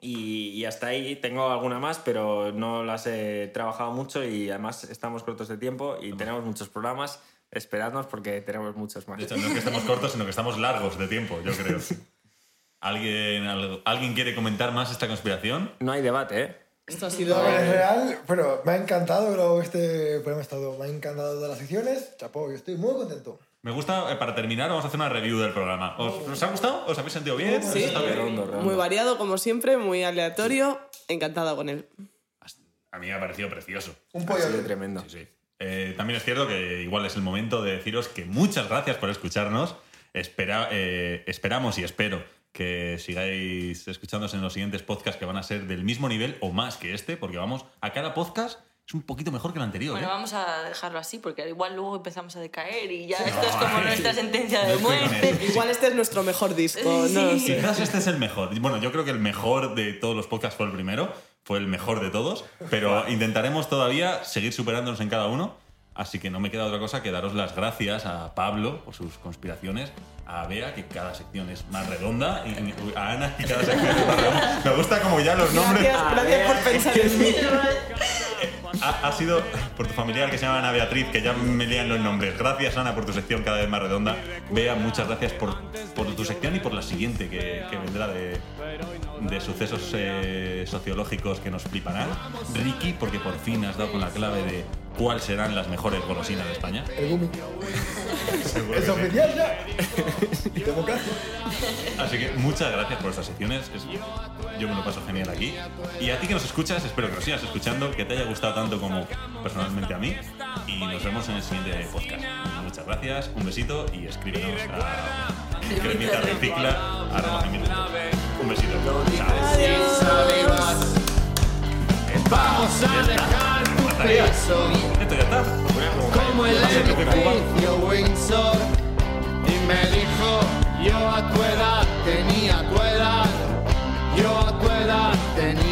Y, y hasta ahí tengo alguna más, pero no las he trabajado mucho y además estamos cortos de tiempo y tenemos muchos programas. Esperadnos porque tenemos muchos más. De hecho, no es que estemos cortos, sino que estamos largos de tiempo, yo creo. ¿Alguien, algo- ¿Alguien quiere comentar más esta conspiración? No hay debate, ¿eh? Esto ha sido... No, es real, pero me ha encantado creo, este programa. estado- Me ha encantado todas las secciones. Chapo, yo estoy muy contento. Me gusta, eh, para terminar, vamos a hacer una review del programa. ¿Os, os ha gustado? ¿Os habéis sentido bien? Sí. Redondo. Muy variado, como siempre, muy aleatorio. Encantada con él. A mí me ha parecido precioso. Un Ha pollo. sido tremendo. Sí, sí. Eh, también es cierto que igual es el momento de deciros que muchas gracias por escucharnos. Espera, eh, esperamos y espero que sigáis escuchándonos en los siguientes podcasts que van a ser del mismo nivel o más que este, porque vamos, a cada podcast es un poquito mejor que el anterior. Bueno, ¿eh? vamos a dejarlo así, porque igual luego empezamos a decaer y ya esto es como nuestra sentencia de muerte. Igual este es nuestro mejor disco, no Sí. sé. Quizás este es el mejor. Bueno, yo creo que el mejor de todos los podcasts fue el primero, fue el mejor de todos, pero intentaremos todavía seguir superándonos en cada uno. Así que no me queda otra cosa que daros las gracias a Pablo por sus conspiraciones, a Bea, que cada sección es más redonda, y a Ana, que cada sección es más redonda. Me gusta como ya los nombres. Gracias, gracias por pensar en mí. Ha, ha sido por tu familiar que se llama Ana Beatriz, que ya me lían los nombres. Gracias, Ana, por tu sección cada vez más redonda. Bea, muchas gracias por, por tu sección y por la siguiente que, que vendrá de, de sucesos eh, sociológicos que nos fliparán. Ricky, porque por fin has dado con la clave de cuáles serán las mejores golosinas de España. El Gumi. Es oficial ya. Democracia. Así que muchas gracias por estas secciones. Es- yo me lo paso genial aquí. Y a ti que nos escuchas, espero que nos sigas escuchando, que te haya gustado tanto como personalmente a mí. Y nos vemos en el siguiente podcast. Muchas gracias, un besito y escríbenos a cremita recicla. Un besito. Vamos a dejar tu peso Esto ya está. como el edificio Windsor y me dijo yo a tu edad tenía tu edad yo a tu edad tenía